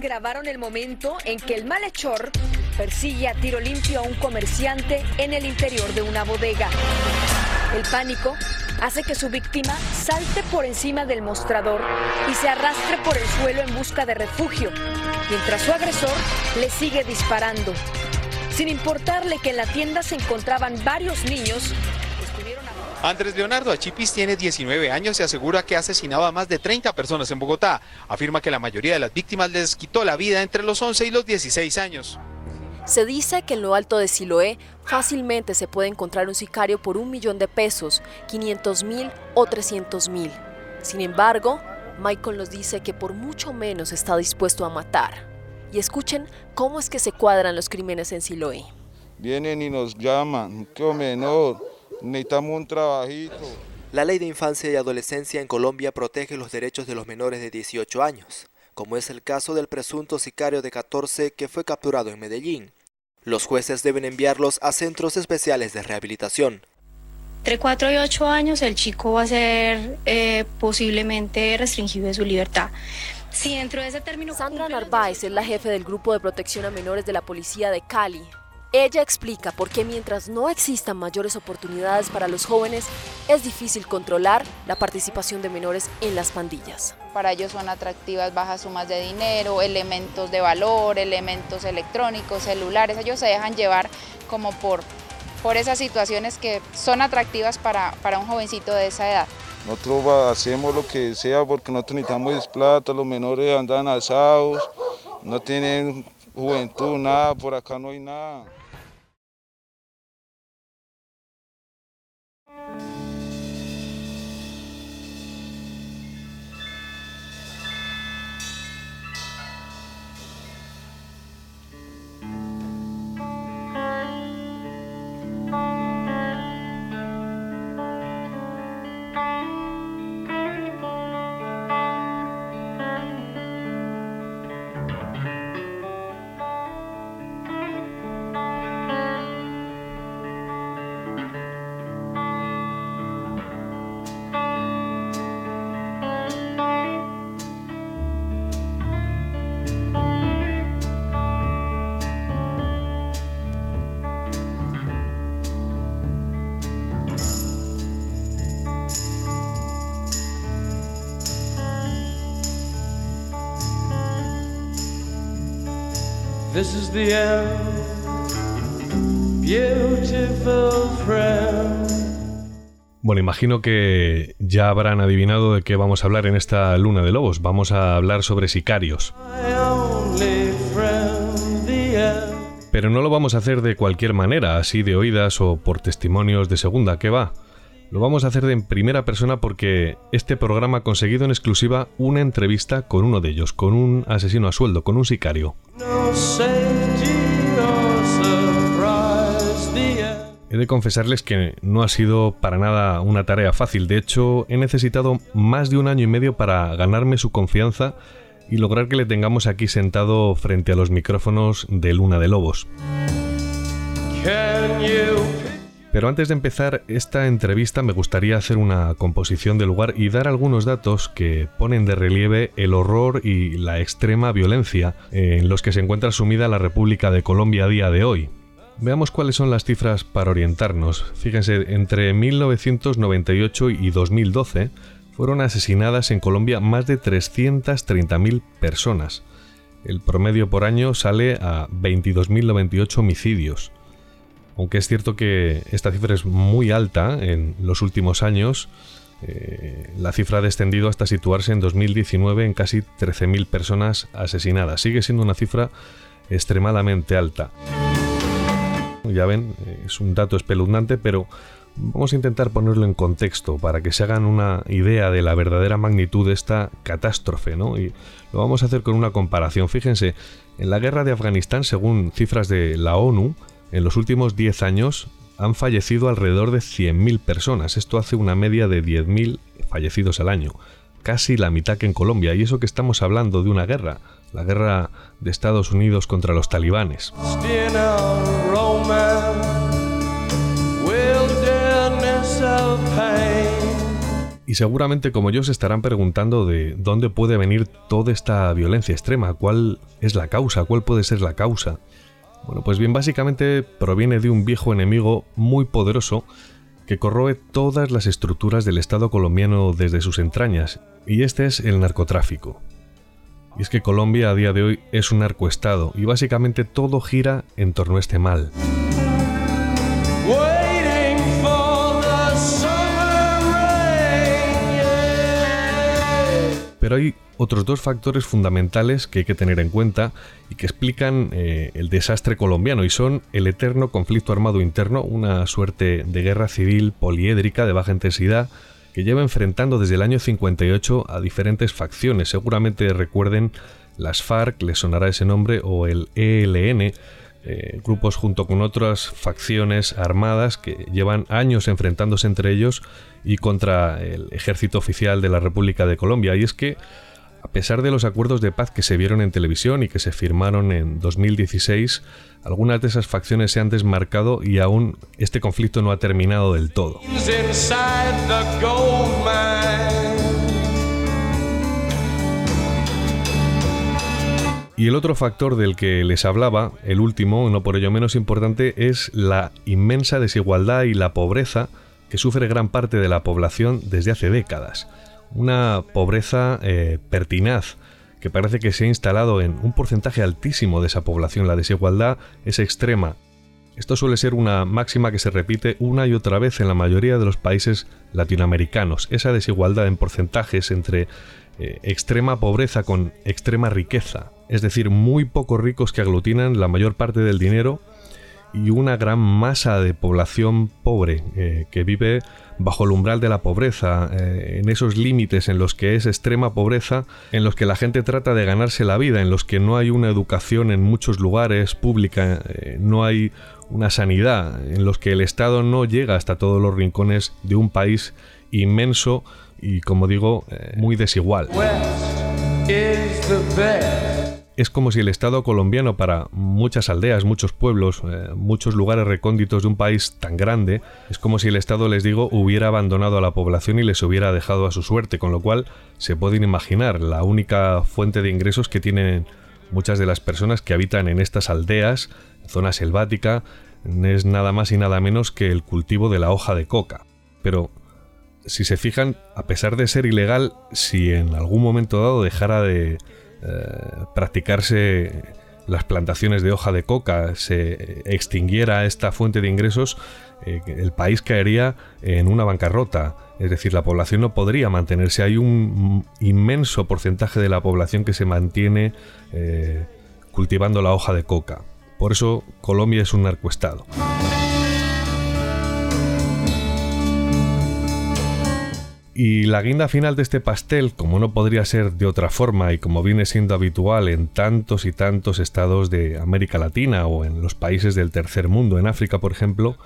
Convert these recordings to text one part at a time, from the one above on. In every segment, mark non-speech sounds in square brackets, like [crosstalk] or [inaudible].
Grabaron el momento en que el malhechor persigue a tiro limpio a un comerciante en el interior de una bodega. El pánico hace que su víctima salte por encima del mostrador y se arrastre por el suelo en busca de refugio, mientras su agresor le sigue disparando. Sin importarle que en la tienda se encontraban varios niños Andrés Leonardo Achipis tiene 19 años y asegura que ha asesinado a más de 30 personas en Bogotá. Afirma que la mayoría de las víctimas les quitó la vida entre los 11 y los 16 años. Se dice que en lo alto de Siloé fácilmente se puede encontrar un sicario por un millón de pesos, 500 mil o 300 mil. Sin embargo, Michael nos dice que por mucho menos está dispuesto a matar. Y escuchen cómo es que se cuadran los crímenes en Siloé. Vienen y nos llaman, qué menor, necesitamos un trabajito. La ley de infancia y adolescencia en Colombia protege los derechos de los menores de 18 años, como es el caso del presunto sicario de 14 que fue capturado en Medellín. Los jueces deben enviarlos a centros especiales de rehabilitación. Entre 4 y 8 años el chico va a ser eh, posiblemente restringido de su libertad. Si dentro de ese término... Sandra Narváez es la jefe del Grupo de Protección a Menores de la Policía de Cali. Ella explica por qué mientras no existan mayores oportunidades para los jóvenes, es difícil controlar la participación de menores en las pandillas. Para ellos son atractivas bajas sumas de dinero, elementos de valor, elementos electrónicos, celulares. Ellos se dejan llevar como por, por esas situaciones que son atractivas para, para un jovencito de esa edad. Nosotros hacemos lo que sea porque nosotros necesitamos plata, los menores andan asados, no tienen juventud, nada, por acá no hay nada. This is the end, beautiful friend. Bueno, imagino que ya habrán adivinado de qué vamos a hablar en esta luna de lobos. Vamos a hablar sobre sicarios. Pero no lo vamos a hacer de cualquier manera, así de oídas o por testimonios de segunda, ¿qué va? Lo vamos a hacer de en primera persona porque este programa ha conseguido en exclusiva una entrevista con uno de ellos, con un asesino a sueldo, con un sicario. He de confesarles que no ha sido para nada una tarea fácil, de hecho he necesitado más de un año y medio para ganarme su confianza y lograr que le tengamos aquí sentado frente a los micrófonos de Luna de Lobos. Pero antes de empezar esta entrevista me gustaría hacer una composición del lugar y dar algunos datos que ponen de relieve el horror y la extrema violencia en los que se encuentra sumida la República de Colombia a día de hoy. Veamos cuáles son las cifras para orientarnos. Fíjense, entre 1998 y 2012 fueron asesinadas en Colombia más de 330.000 personas. El promedio por año sale a 22.098 homicidios. Aunque es cierto que esta cifra es muy alta en los últimos años, eh, la cifra ha descendido hasta situarse en 2019 en casi 13.000 personas asesinadas. Sigue siendo una cifra extremadamente alta. Ya ven, es un dato espeluznante, pero vamos a intentar ponerlo en contexto para que se hagan una idea de la verdadera magnitud de esta catástrofe, ¿no? Y lo vamos a hacer con una comparación. Fíjense, en la guerra de Afganistán, según cifras de la ONU, en los últimos 10 años han fallecido alrededor de 100.000 personas. Esto hace una media de 10.000 fallecidos al año. Casi la mitad que en Colombia. Y eso que estamos hablando de una guerra. La guerra de Estados Unidos contra los talibanes. Y seguramente como yo se estarán preguntando de dónde puede venir toda esta violencia extrema, cuál es la causa, cuál puede ser la causa. Bueno, pues bien, básicamente proviene de un viejo enemigo muy poderoso que corroe todas las estructuras del Estado colombiano desde sus entrañas, y este es el narcotráfico. Y es que Colombia a día de hoy es un narcoestado, y básicamente todo gira en torno a este mal. Pero hay otros dos factores fundamentales que hay que tener en cuenta y que explican eh, el desastre colombiano y son el eterno conflicto armado interno, una suerte de guerra civil poliédrica de baja intensidad que lleva enfrentando desde el año 58 a diferentes facciones. Seguramente recuerden las FARC, les sonará ese nombre, o el ELN, eh, grupos junto con otras facciones armadas que llevan años enfrentándose entre ellos y contra el ejército oficial de la República de Colombia. Y es que, a pesar de los acuerdos de paz que se vieron en televisión y que se firmaron en 2016, algunas de esas facciones se han desmarcado y aún este conflicto no ha terminado del todo. Y el otro factor del que les hablaba, el último, no por ello menos importante, es la inmensa desigualdad y la pobreza que sufre gran parte de la población desde hace décadas. Una pobreza eh, pertinaz que parece que se ha instalado en un porcentaje altísimo de esa población. La desigualdad es extrema. Esto suele ser una máxima que se repite una y otra vez en la mayoría de los países latinoamericanos. Esa desigualdad en porcentajes entre eh, extrema pobreza con extrema riqueza, es decir, muy pocos ricos que aglutinan la mayor parte del dinero y una gran masa de población pobre eh, que vive bajo el umbral de la pobreza, eh, en esos límites en los que es extrema pobreza, en los que la gente trata de ganarse la vida, en los que no hay una educación en muchos lugares pública, no hay una sanidad, en los que el Estado no llega hasta todos los rincones de un país inmenso y como digo, eh, muy desigual. Es como si el Estado colombiano para muchas aldeas, muchos pueblos, eh, muchos lugares recónditos de un país tan grande, es como si el Estado, les digo, hubiera abandonado a la población y les hubiera dejado a su suerte, con lo cual se pueden imaginar la única fuente de ingresos que tienen muchas de las personas que habitan en estas aldeas, zona selvática, es nada más y nada menos que el cultivo de la hoja de coca. Pero si se fijan, a pesar de ser ilegal, si en algún momento dado dejara de eh, practicarse las plantaciones de hoja de coca, se extinguiera esta fuente de ingresos, eh, el país caería en una bancarrota. Es decir, la población no podría mantenerse. Hay un inmenso porcentaje de la población que se mantiene eh, cultivando la hoja de coca. Por eso Colombia es un narcoestado. Y la guinda final de este pastel, como no podría ser de otra forma y como viene siendo habitual en tantos y tantos estados de América Latina o en los países del tercer mundo, en África por ejemplo,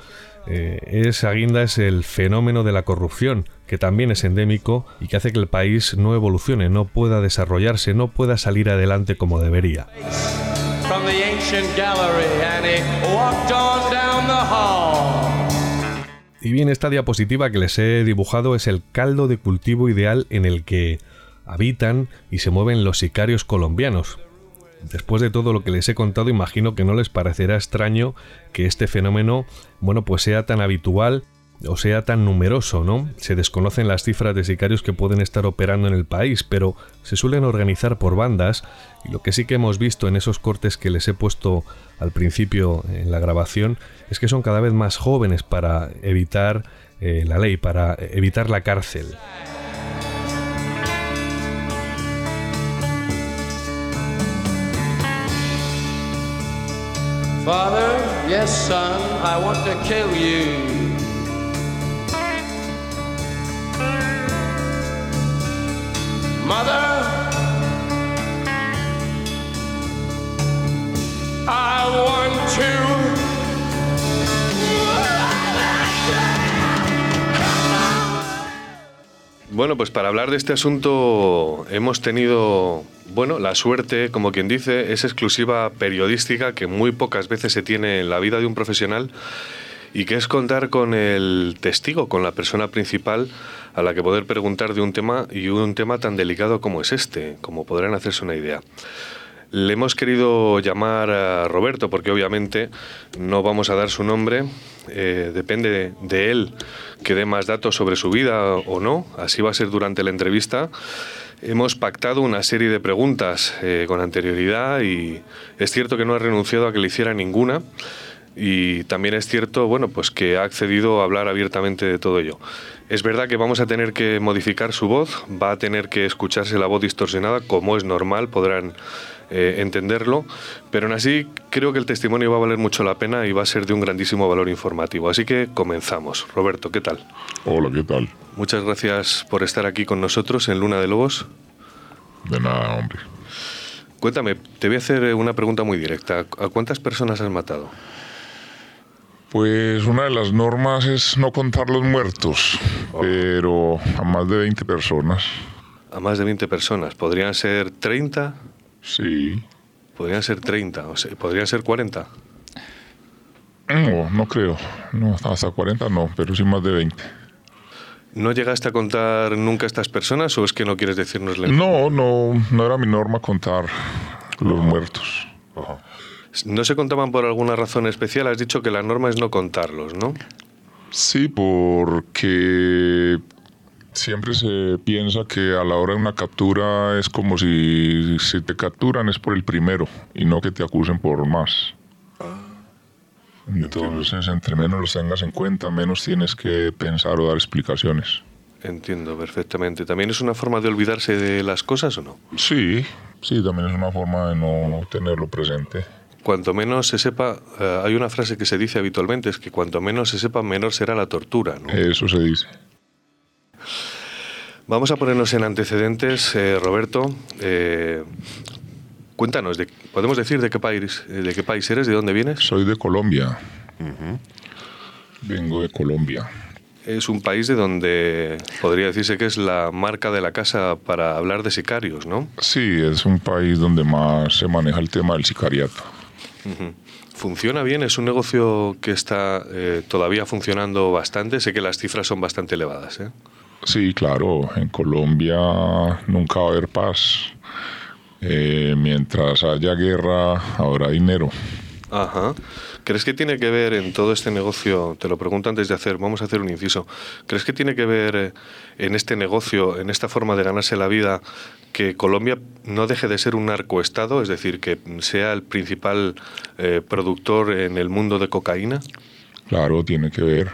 eh, esa guinda es el fenómeno de la corrupción, que también es endémico y que hace que el país no evolucione, no pueda desarrollarse, no pueda salir adelante como debería. Y bien, esta diapositiva que les he dibujado es el caldo de cultivo ideal en el que habitan y se mueven los sicarios colombianos. Después de todo lo que les he contado, imagino que no les parecerá extraño que este fenómeno, bueno, pues sea tan habitual o sea tan numeroso, ¿no? Se desconocen las cifras de sicarios que pueden estar operando en el país, pero se suelen organizar por bandas y lo que sí que hemos visto en esos cortes que les he puesto al principio en la grabación es que son cada vez más jóvenes para evitar eh, la ley, para evitar la cárcel. Father, son. Bueno, pues para hablar de este asunto hemos tenido, bueno, la suerte, como quien dice, es exclusiva periodística que muy pocas veces se tiene en la vida de un profesional y que es contar con el testigo, con la persona principal a la que poder preguntar de un tema y un tema tan delicado como es este, como podrán hacerse una idea. Le hemos querido llamar a Roberto porque obviamente no vamos a dar su nombre, eh, depende de él que dé más datos sobre su vida o no, así va a ser durante la entrevista. Hemos pactado una serie de preguntas eh, con anterioridad y es cierto que no ha renunciado a que le hiciera ninguna y también es cierto, bueno, pues que ha accedido a hablar abiertamente de todo ello. Es verdad que vamos a tener que modificar su voz, va a tener que escucharse la voz distorsionada, como es normal, podrán eh, entenderlo, pero aún así creo que el testimonio va a valer mucho la pena y va a ser de un grandísimo valor informativo. Así que comenzamos. Roberto, ¿qué tal? Hola, ¿qué tal? Muchas gracias por estar aquí con nosotros en Luna de Lobos. De nada, hombre. Cuéntame, te voy a hacer una pregunta muy directa. ¿A cuántas personas has matado? Pues una de las normas es no contar los muertos, pero a más de 20 personas. A más de 20 personas. ¿Podrían ser 30? Sí. Podrían ser 30, o sea, podrían ser 40. No, no creo. No, hasta 40 no, pero sí más de 20. ¿No llegaste a contar nunca a estas personas o es que no quieres decirnos la No, no, no era mi norma contar los muertos. ¿No se contaban por alguna razón especial? Has dicho que la norma es no contarlos, ¿no? Sí, porque siempre se piensa que a la hora de una captura es como si, si te capturan es por el primero y no que te acusen por más. Entonces, entre menos los tengas en cuenta, menos tienes que pensar o dar explicaciones. Entiendo perfectamente. ¿También es una forma de olvidarse de las cosas o no? Sí, sí, también es una forma de no tenerlo presente. Cuanto menos se sepa, eh, hay una frase que se dice habitualmente, es que cuanto menos se sepa, menor será la tortura. ¿no? Eso se dice. Vamos a ponernos en antecedentes, eh, Roberto. Eh, cuéntanos, de, ¿podemos decir de qué, país, de qué país eres? ¿De dónde vienes? Soy de Colombia. Vengo de Colombia. Es un país de donde podría decirse que es la marca de la casa para hablar de sicarios, ¿no? Sí, es un país donde más se maneja el tema del sicariato. ¿Funciona bien? ¿Es un negocio que está eh, todavía funcionando bastante? Sé que las cifras son bastante elevadas. ¿eh? Sí, claro, en Colombia nunca va a haber paz. Eh, mientras haya guerra, habrá dinero. Ajá. ¿Crees que tiene que ver en todo este negocio, te lo pregunto antes de hacer, vamos a hacer un inciso, ¿crees que tiene que ver eh, en este negocio, en esta forma de ganarse la vida, que Colombia no deje de ser un narcoestado, es decir, que sea el principal eh, productor en el mundo de cocaína? Claro, tiene que ver.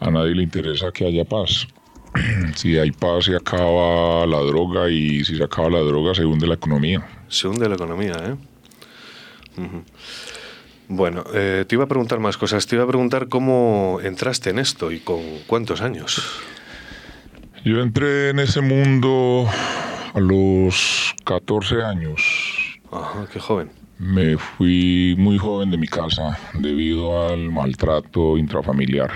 A nadie le interesa que haya paz. [clears throat] Si hay paz, se acaba la droga y si se acaba la droga, se hunde la economía. Se hunde la economía, ¿eh? Ujú. Bueno, eh, te iba a preguntar más cosas. Te iba a preguntar cómo entraste en esto y con cuántos años. Yo entré en ese mundo a los 14 años. Ajá, qué joven. Me fui muy joven de mi casa debido al maltrato intrafamiliar.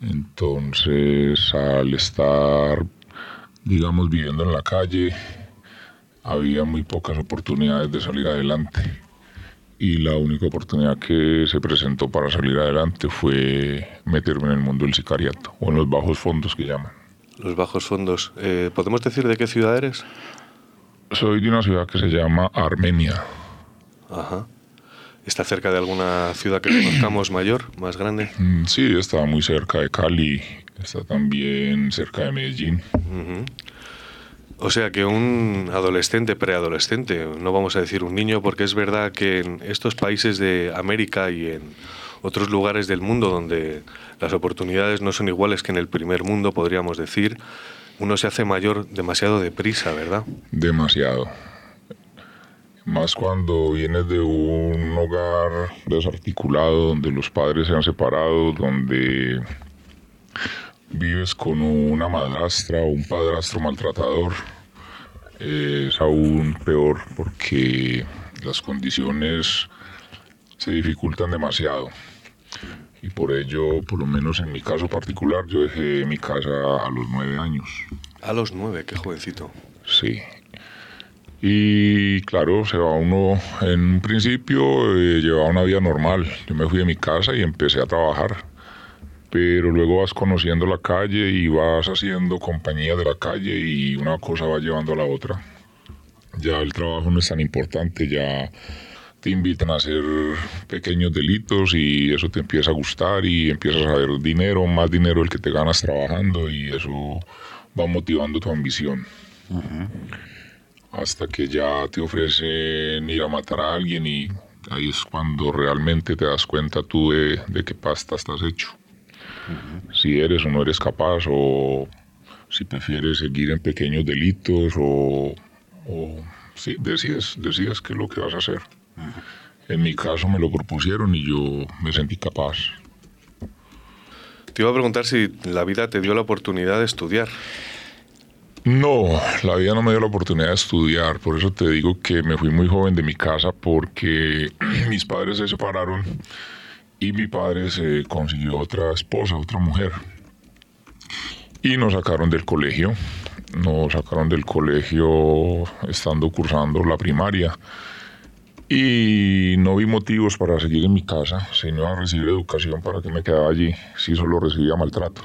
Entonces, al estar, digamos, viviendo en la calle, había muy pocas oportunidades de salir adelante. Y la única oportunidad que se presentó para salir adelante fue meterme en el mundo del sicariato, o en los bajos fondos que llaman. Los bajos fondos. Eh, ¿Podemos decir de qué ciudad eres? Soy de una ciudad que se llama Armenia. Ajá. ¿Está cerca de alguna ciudad que conozcamos [clears throat] mayor, más grande? Mm, Sí, está muy cerca de Cali, está también cerca de Medellín. Ujú. O sea que un adolescente, preadolescente, no vamos a decir un niño, porque es verdad que en estos países de América y en otros lugares del mundo donde las oportunidades no son iguales que en el primer mundo, podríamos decir, uno se hace mayor demasiado deprisa, ¿verdad? Demasiado. Más cuando vienes de un hogar desarticulado, donde los padres se han separado, donde vives con una madrastra o un padrastro maltratador. Es aún peor porque las condiciones se dificultan demasiado. Y por ello, por lo menos en mi caso particular, yo dejé mi casa a los nueve años. A los nueve, qué jovencito. Sí. Y claro, se va uno, en un principio eh, llevaba una vida normal. Yo me fui de mi casa y empecé a trabajar. Pero luego vas conociendo la calle y vas haciendo compañía de la calle y una cosa va llevando a la otra. Ya el trabajo no es tan importante, ya te invitan a hacer pequeños delitos y eso te empieza a gustar y empiezas a ver dinero, más dinero el que te ganas trabajando y eso va motivando tu ambición hasta que ya te ofrecen ir a matar a alguien y ahí es cuando realmente te das cuenta tú de, de qué pasta estás hecho. Si eres o no eres capaz o si prefieres seguir en pequeños delitos o, o sí, decides, decides qué es lo que vas a hacer. En mi caso me lo propusieron y yo me sentí capaz. Te iba a preguntar si la vida te dio la oportunidad de estudiar. No, la vida no me dio la oportunidad de estudiar, por eso te digo que me fui muy joven de mi casa porque [clears throat] mis padres se separaron y mi padre se consiguió otra esposa, otra mujer. Y nos sacaron del colegio, nos sacaron del colegio estando cursando la primaria. Y no vi motivos para seguir en mi casa, sino a recibir educación para que me quedaba allí, si solo recibía maltrato.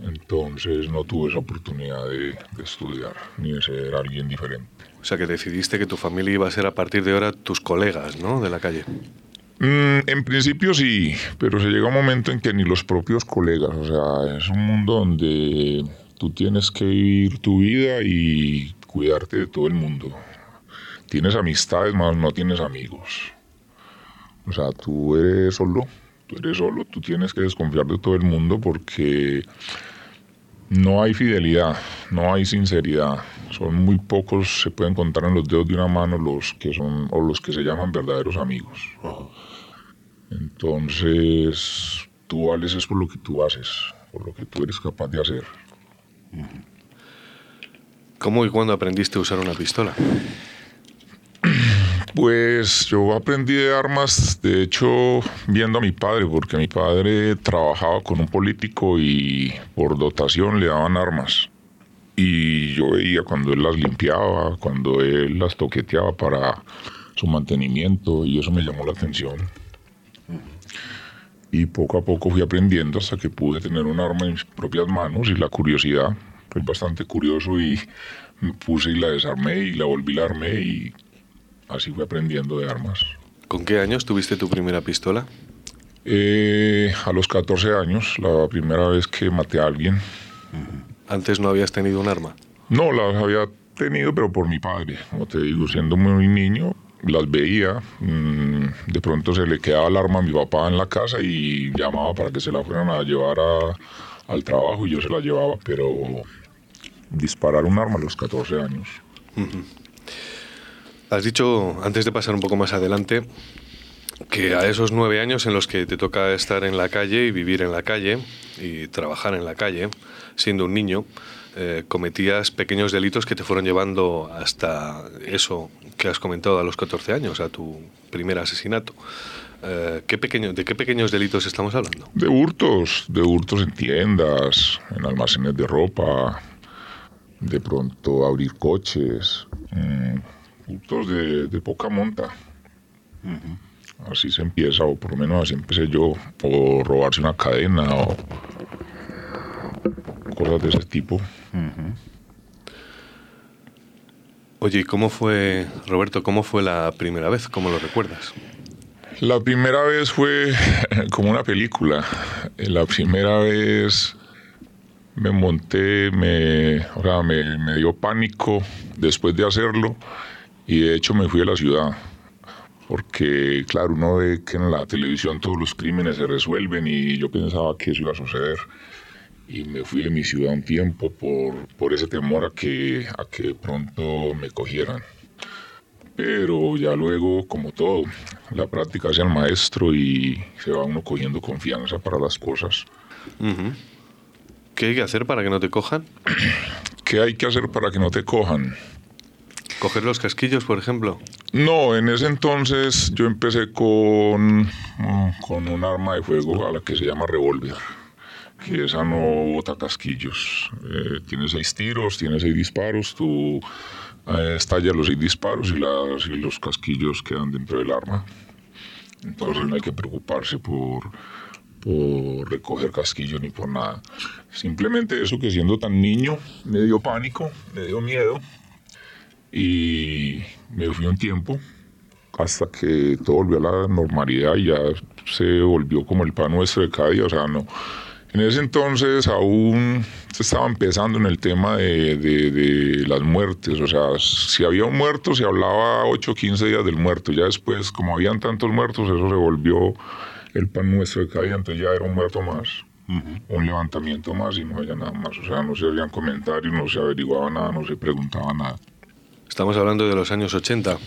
Entonces no tuve esa oportunidad de, de estudiar ni de ser alguien diferente. O sea que decidiste que tu familia iba a ser a partir de ahora tus colegas, ¿no? De la calle. Mm, en principio sí, pero se llega un momento en que ni los propios colegas, o sea, es un mundo donde tú tienes que vivir tu vida y cuidarte de todo el mundo. Tienes amistades, más no tienes amigos. O sea, tú eres solo, tú eres solo, tú tienes que desconfiar de todo el mundo porque no hay fidelidad, no hay sinceridad. Son muy pocos, se pueden contar en los dedos de una mano los que son o los que se llaman verdaderos amigos. Entonces, tú vales es por lo que tú haces, por lo que tú eres capaz de hacer. ¿Cómo y cuándo aprendiste a usar una pistola? [clears throat] Pues yo aprendí de armas, de hecho, viendo a mi padre, porque mi padre trabajaba con un político y por dotación le daban armas. Y yo veía cuando él las limpiaba, cuando él las toqueteaba para su mantenimiento, y eso me llamó la atención. Y poco a poco fui aprendiendo hasta que pude tener un arma en mis propias manos y la curiosidad. Fui bastante curioso y me puse y la desarmé y la volví la armé y así fui aprendiendo de armas. ¿Con qué años tuviste tu primera pistola? Eh, a los 14 años, la primera vez que maté a alguien. ¿Antes no habías tenido un arma? No, las había tenido, pero por mi padre. Como te digo, siendo muy niño, las veía. mm, De pronto se le quedaba el arma a mi papá en la casa y llamaba para que se la fueran a llevar a- al trabajo y yo se la llevaba, pero disparar un arma a los 14 años. Has dicho, antes de pasar un poco más adelante, que a esos nueve años en los que te toca estar en la calle y vivir en la calle y trabajar en la calle, siendo un niño, eh, cometías pequeños delitos que te fueron llevando hasta eso que has comentado a los 14 años, a tu primer asesinato. Eh, ¿qué pequeño, ¿De qué pequeños delitos estamos hablando? De hurtos, de hurtos en tiendas, en almacenes de ropa, de pronto abrir coches, mm, hurtos de, de poca monta. Así se empieza, o por lo menos así empecé yo, o robarse una cadena, o cosas de ese tipo. Oye, ¿y cómo fue, Roberto, cómo fue la primera vez? ¿Cómo lo recuerdas? La primera vez fue [laughs] como una película. La primera vez me monté, me, o sea, me, me dio pánico después de hacerlo y de hecho me fui a la ciudad porque claro, uno ve que en la televisión todos los crímenes se resuelven y yo pensaba que eso iba a suceder y me fui de mi ciudad un tiempo por, por ese temor a que, a que pronto me cogieran. Pero ya luego, como todo, la práctica hace el maestro y se va uno cogiendo confianza para las cosas. ¿Qué hay que hacer para que no te cojan? [clears throat] ¿Qué hay que hacer para que no te cojan? ¿Coger los casquillos, por ejemplo? No, en ese entonces yo empecé con, con un arma de fuego a la que se llama revólver, que esa no bota casquillos. Eh, tiene seis tiros, tiene seis disparos, tú eh, estallas los seis disparos y, las, y los casquillos quedan dentro del arma. Entonces no hay que preocuparse por, por recoger casquillos ni por nada. Simplemente eso que siendo tan niño me dio pánico, me dio miedo y me fui un tiempo hasta que todo volvió a la normalidad y ya se volvió como el pan nuestro de cada día, o sea, no. En ese entonces aún se estaba empezando en el tema de, de, las muertes, o sea, si había un muerto se hablaba 8 o 15 días del muerto, ya después como habían tantos muertos eso se volvió el pan nuestro de cada día, entonces ya era un muerto más, un levantamiento más y no había nada más, o sea, no se habían comentarios, no se averiguaba nada, no se preguntaba nada. Estamos hablando de los años 80.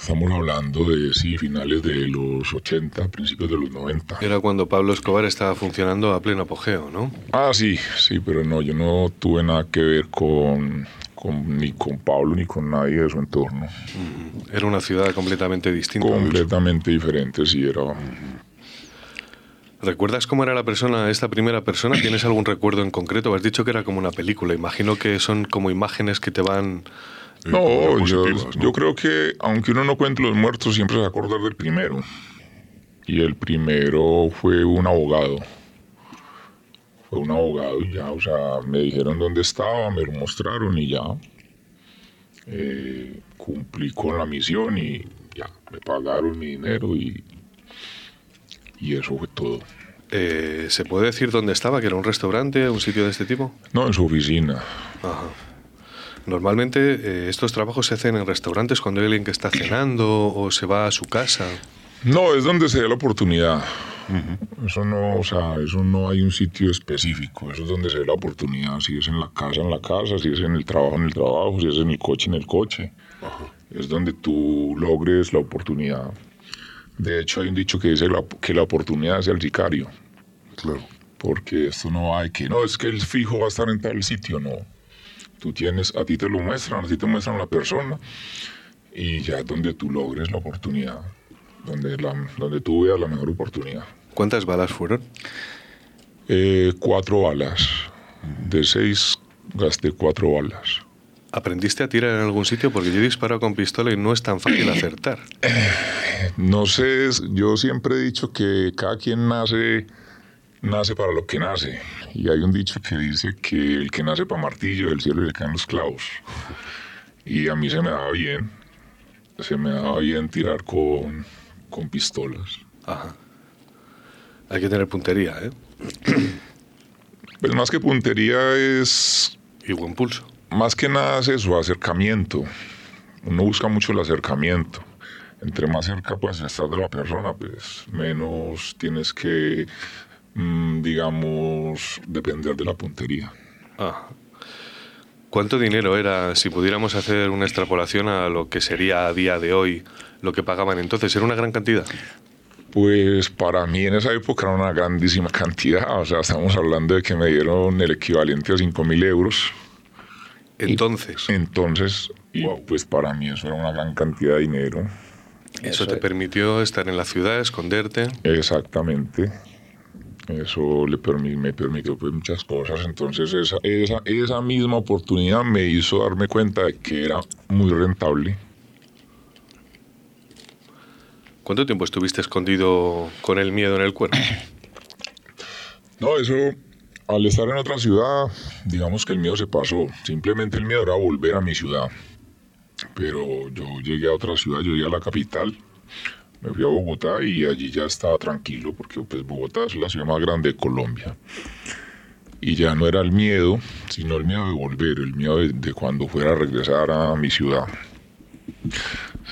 Estamos hablando de, sí, finales de los 80, principios de los 90. Era cuando Pablo Escobar estaba funcionando a pleno apogeo, ¿no? Ah, sí, sí, pero no, yo no tuve nada que ver con, ni con Pablo ni con nadie de su entorno. Era una ciudad completamente distinta. Completamente diferente, sí, era. ¿Recuerdas cómo era la persona, esta primera persona? ¿Tienes algún recuerdo en concreto? Has dicho que era como una película. Imagino que son como imágenes que te van... No, yo, yo, creo que aunque uno no cuente los muertos, siempre se va a acordar del primero. Y el primero fue un abogado. Fue un abogado y ya, o sea, me dijeron dónde estaba, me lo mostraron y ya. Eh, cumplí con la misión y ya, me pagaron mi dinero y y eso fue todo. Eh, ¿Se puede decir dónde estaba? ¿Que era un restaurante, un sitio de este tipo? No, en su oficina. Ajá. Normalmente eh, estos trabajos se hacen en restaurantes cuando hay alguien que está cenando o se va a su casa. No, es donde se da la oportunidad. Eso no, o sea, eso no hay un sitio específico. Eso es donde se da la oportunidad. Si es en la casa, en la casa. Si es en el trabajo, en el trabajo. Si es en el coche, en el coche. Es donde tú logres la oportunidad. De hecho, hay un dicho que dice que la oportunidad es el sicario. Claro. Porque esto no hay que, no, es que el fijo va a estar en tal sitio, no. Tú tienes, a ti te lo muestran, a ti te muestran la persona y ya es donde tú logres la oportunidad, donde, la, donde tú veas la mejor oportunidad. ¿Cuántas balas fueron? Eh, cuatro balas. De seis gasté cuatro balas. ¿Aprendiste a tirar en algún sitio? Porque yo he disparado con pistola y no es tan fácil [clears throat] acertar. No sé, yo siempre he dicho que cada quien nace, nace para lo que nace. Y hay un dicho que dice que el que nace para martillo del cielo le caen los clavos. Y a mí se me daba bien, se me daba bien tirar con, con pistolas. Ajá. Hay que tener puntería, ¿eh? [clears throat] Pues más que puntería es... Y buen pulso más que nada es eso, acercamiento. Uno busca mucho el acercamiento. Entre más cerca puedes estar de la persona, pues menos tienes que, digamos, depender de la puntería. Ah. ¿Cuánto dinero era, si pudiéramos hacer una extrapolación a lo que sería a día de hoy, lo que pagaban entonces? ¿Era una gran cantidad? Pues para mí en esa época era una grandísima cantidad. O sea, estamos hablando de que me dieron el equivalente a 5 mil euros entonces. entonces, pues para mí eso era una gran cantidad de dinero. Eso, te permitió estar en la ciudad, esconderte. Exactamente. Eso le me permitió pues, muchas cosas. Entonces esa, esa, esa misma oportunidad me hizo darme cuenta de que era muy rentable. ¿Cuánto tiempo estuviste escondido con el miedo en el cuerpo? No, eso al estar en otra ciudad, digamos que el miedo se pasó. Simplemente el miedo era volver a mi ciudad. Pero yo llegué a otra ciudad, yo llegué a la capital, me fui a Bogotá y allí ya estaba tranquilo porque pues Bogotá es la ciudad más grande de Colombia. Y ya no era el miedo, sino el miedo de volver, el miedo de, cuando fuera a regresar a mi ciudad.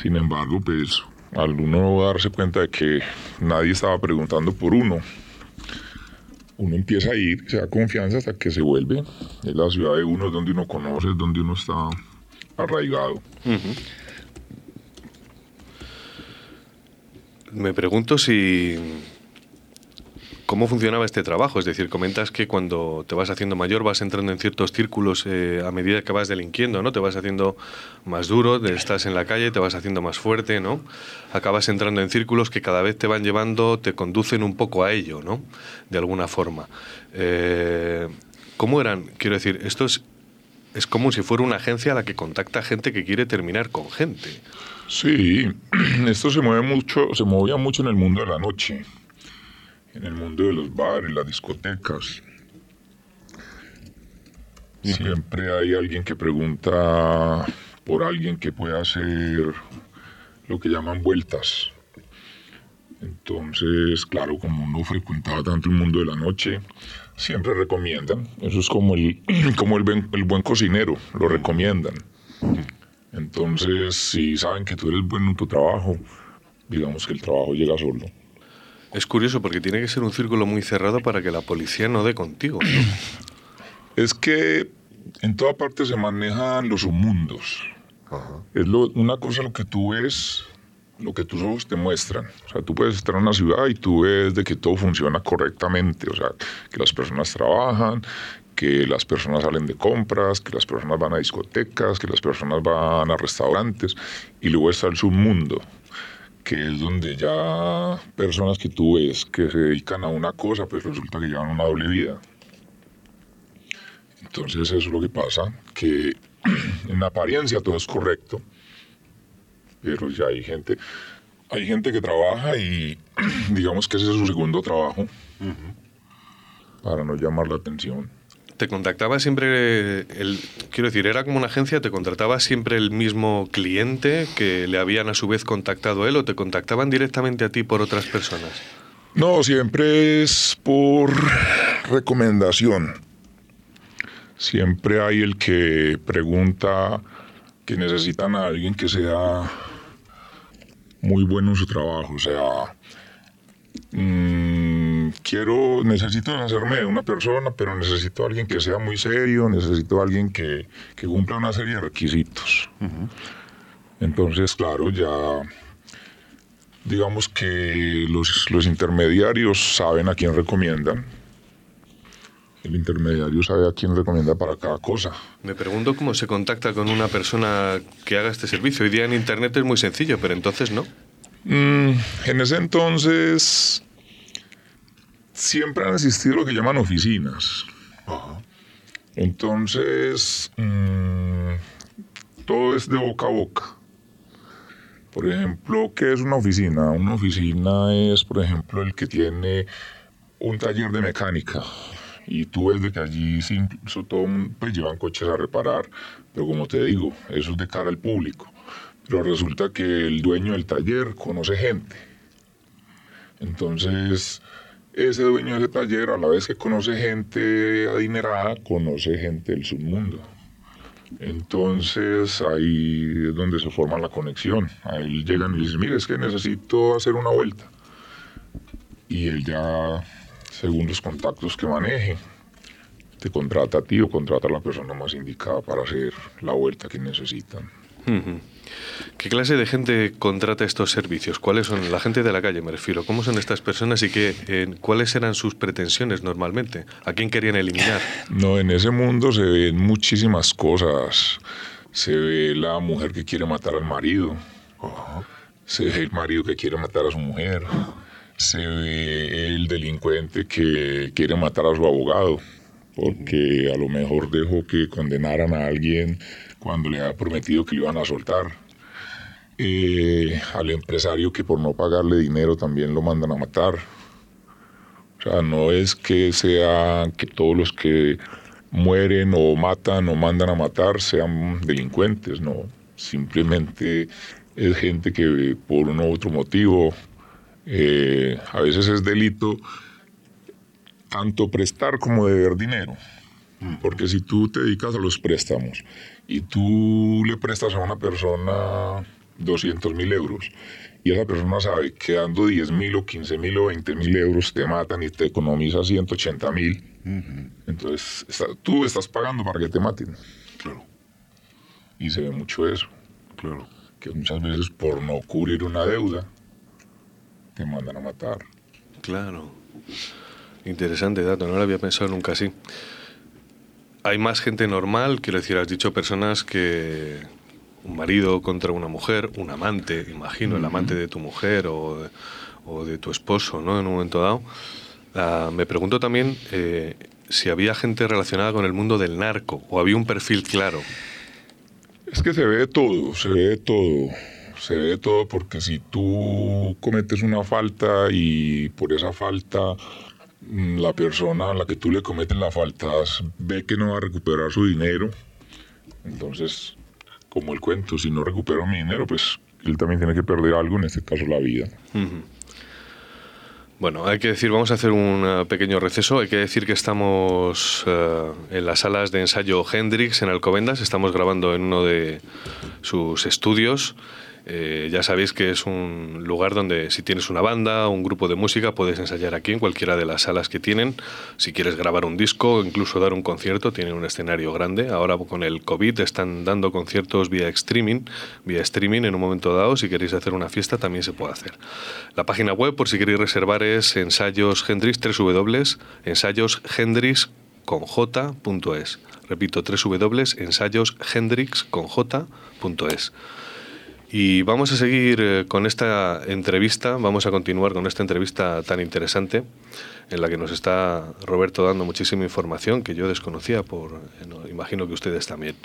Sin embargo, pues al uno darse cuenta de que nadie estaba preguntando por uno, uno empieza a ir, se da confianza hasta que se vuelve. Es la ciudad de uno, es donde uno conoce, es donde uno está arraigado. Me pregunto si... ¿Cómo funcionaba este trabajo? Es decir, comentas que cuando te vas haciendo mayor vas entrando en ciertos círculos eh, a medida que vas delinquiendo, ¿no? Te vas haciendo más duro, estás en la calle, te vas haciendo más fuerte, ¿no? Acabas entrando en círculos que cada vez te van llevando, te conducen un poco a ello, ¿no? De alguna forma. Eh, ¿Cómo eran? Quiero decir, esto es, es como si fuera una agencia a la que contacta gente que quiere terminar con gente. Sí, [clears throat] esto se mueve mucho, se movía mucho en el mundo de la noche, en el mundo de los bares, las discotecas. Siempre hay alguien que pregunta por alguien que pueda hacer lo que llaman vueltas. Entonces, claro, como no frecuentaba tanto el mundo de la noche, siempre recomiendan. Eso es como el, [clears throat] como el, buen, el buen cocinero, lo recomiendan. Entonces, si saben que tú eres bueno en tu trabajo, digamos que el trabajo llega solo. Es curioso porque tiene que ser un círculo muy cerrado para que la policía no dé contigo. ¿no? [clears throat] Es que en toda parte se manejan los submundos. Es lo- una cosa lo que tú ves, lo que tus ojos te muestran. O sea, tú puedes estar en una ciudad y tú ves de que todo funciona correctamente. O sea, que las personas trabajan, que las personas salen de compras, que las personas van a discotecas, que las personas van a restaurantes. Y luego está el submundo, que es donde ya personas que tú ves que se dedican a una cosa, pues resulta que llevan una doble vida. Entonces eso es lo que pasa, que [clears throat] en apariencia todo es correcto, pero ya hay gente, hay gente que trabaja y [clears throat] digamos que ese es su segundo trabajo, para no llamar la atención. ¿Te contactaba siempre, el, quiero decir, era como una agencia, te contrataba siempre el mismo cliente que le habían a su vez contactado a él o te contactaban directamente a ti por otras personas? No, siempre es por recomendación. Siempre hay el que pregunta que necesitan a alguien que sea muy bueno en su trabajo. O sea, mm, quiero, necesito hacerme de una persona, pero necesito a alguien que sea muy serio, necesito a alguien que, que cumpla una serie de requisitos. Entonces, claro, ya digamos que los, los intermediarios saben a quién recomiendan. El intermediario sabe a quién recomienda para cada cosa. Me pregunto cómo se contacta con una persona que haga este servicio. Hoy día en Internet es muy sencillo, pero entonces no. Mm, en ese entonces siempre han existido lo que llaman oficinas. Entonces, mm, todo es de boca a boca. Por ejemplo, ¿qué es una oficina? Una oficina es, por ejemplo, el que tiene un taller de mecánica y tú ves de que allí incluso todo pues, llevan coches a reparar, pero como te digo, eso es de cara al público. Pero resulta que el dueño del taller conoce gente. Entonces, ese dueño de ese taller, a la vez que conoce gente adinerada, conoce gente del submundo. Entonces ahí es donde se forma la conexión. Ahí llegan y dicen, mire, es que necesito hacer una vuelta. Y él ya, según los contactos que maneje, te contrata a ti o contrata a la persona más indicada para hacer la vuelta que necesitan. ¿Qué clase de gente contrata estos servicios? ¿Cuáles son? La gente de la calle, me refiero. ¿Cómo son estas personas y qué, eh, cuáles eran sus pretensiones normalmente? ¿A quién querían eliminar? [laughs] No, en ese mundo se ven muchísimas cosas. Se ve la mujer que quiere matar al marido. Se ve el marido que quiere matar a su mujer. Se ve el delincuente que quiere matar a su abogado. Porque a lo mejor dejó que condenaran a alguien cuando le había prometido que le iban a soltar. Eh, al empresario que por no pagarle dinero también lo mandan a matar. O sea, no es que sea que todos los que mueren o matan o mandan a matar sean delincuentes, no. Simplemente es gente que por uno u otro motivo, eh, a veces es delito tanto prestar como deber dinero. Porque si tú te dedicas a los préstamos y tú le prestas a una persona 200 mil euros y esa persona sabe que dando 10 mil o 15 mil o 20 mil euros te matan y te economiza 180 mil, entonces tú estás pagando para que te maten. Claro. Y se ve mucho eso. Claro. Que muchas veces por no cubrir una deuda te mandan a matar. Claro. Interesante dato, no lo había pensado nunca así. Hay más gente normal, quiero decir, has dicho personas que un marido contra una mujer, un amante, imagino, el amante de tu mujer o, de tu esposo, ¿no? En un momento dado. Ah, me pregunto también eh, si había gente relacionada con el mundo del narco o había un perfil claro. Es que se ve todo, se ve todo. Se ve todo porque si tú cometes una falta y por esa falta la persona a la que tú le cometes la falta ve que no va a recuperar su dinero, entonces como el cuento, si no recupero mi dinero, pues él también tiene que perder algo, en este caso la vida. Bueno, hay que decir, vamos a hacer un eh, pequeño receso. Hay que decir que estamos eh, en las salas de ensayo Hendrix en Alcobendas. Estamos grabando en uno de sus estudios. Eh, ya sabéis que es un lugar donde si tienes una banda un grupo de música puedes ensayar aquí en cualquiera de las salas que tienen. Si quieres grabar un disco incluso dar un concierto, tienen un escenario grande. Ahora con el COVID están dando conciertos vía streaming, vía streaming en un momento dado. Si queréis hacer una fiesta también se puede hacer. La página web por si queréis reservar es ensayos Hendrix, ensayoshendrix con j.es. Repito, www.ensayoshendrix.es. Y vamos a seguir eh, con esta entrevista, vamos a continuar con esta entrevista tan interesante en la que nos está Roberto dando muchísima información que yo desconocía, por eh, imagino que ustedes también.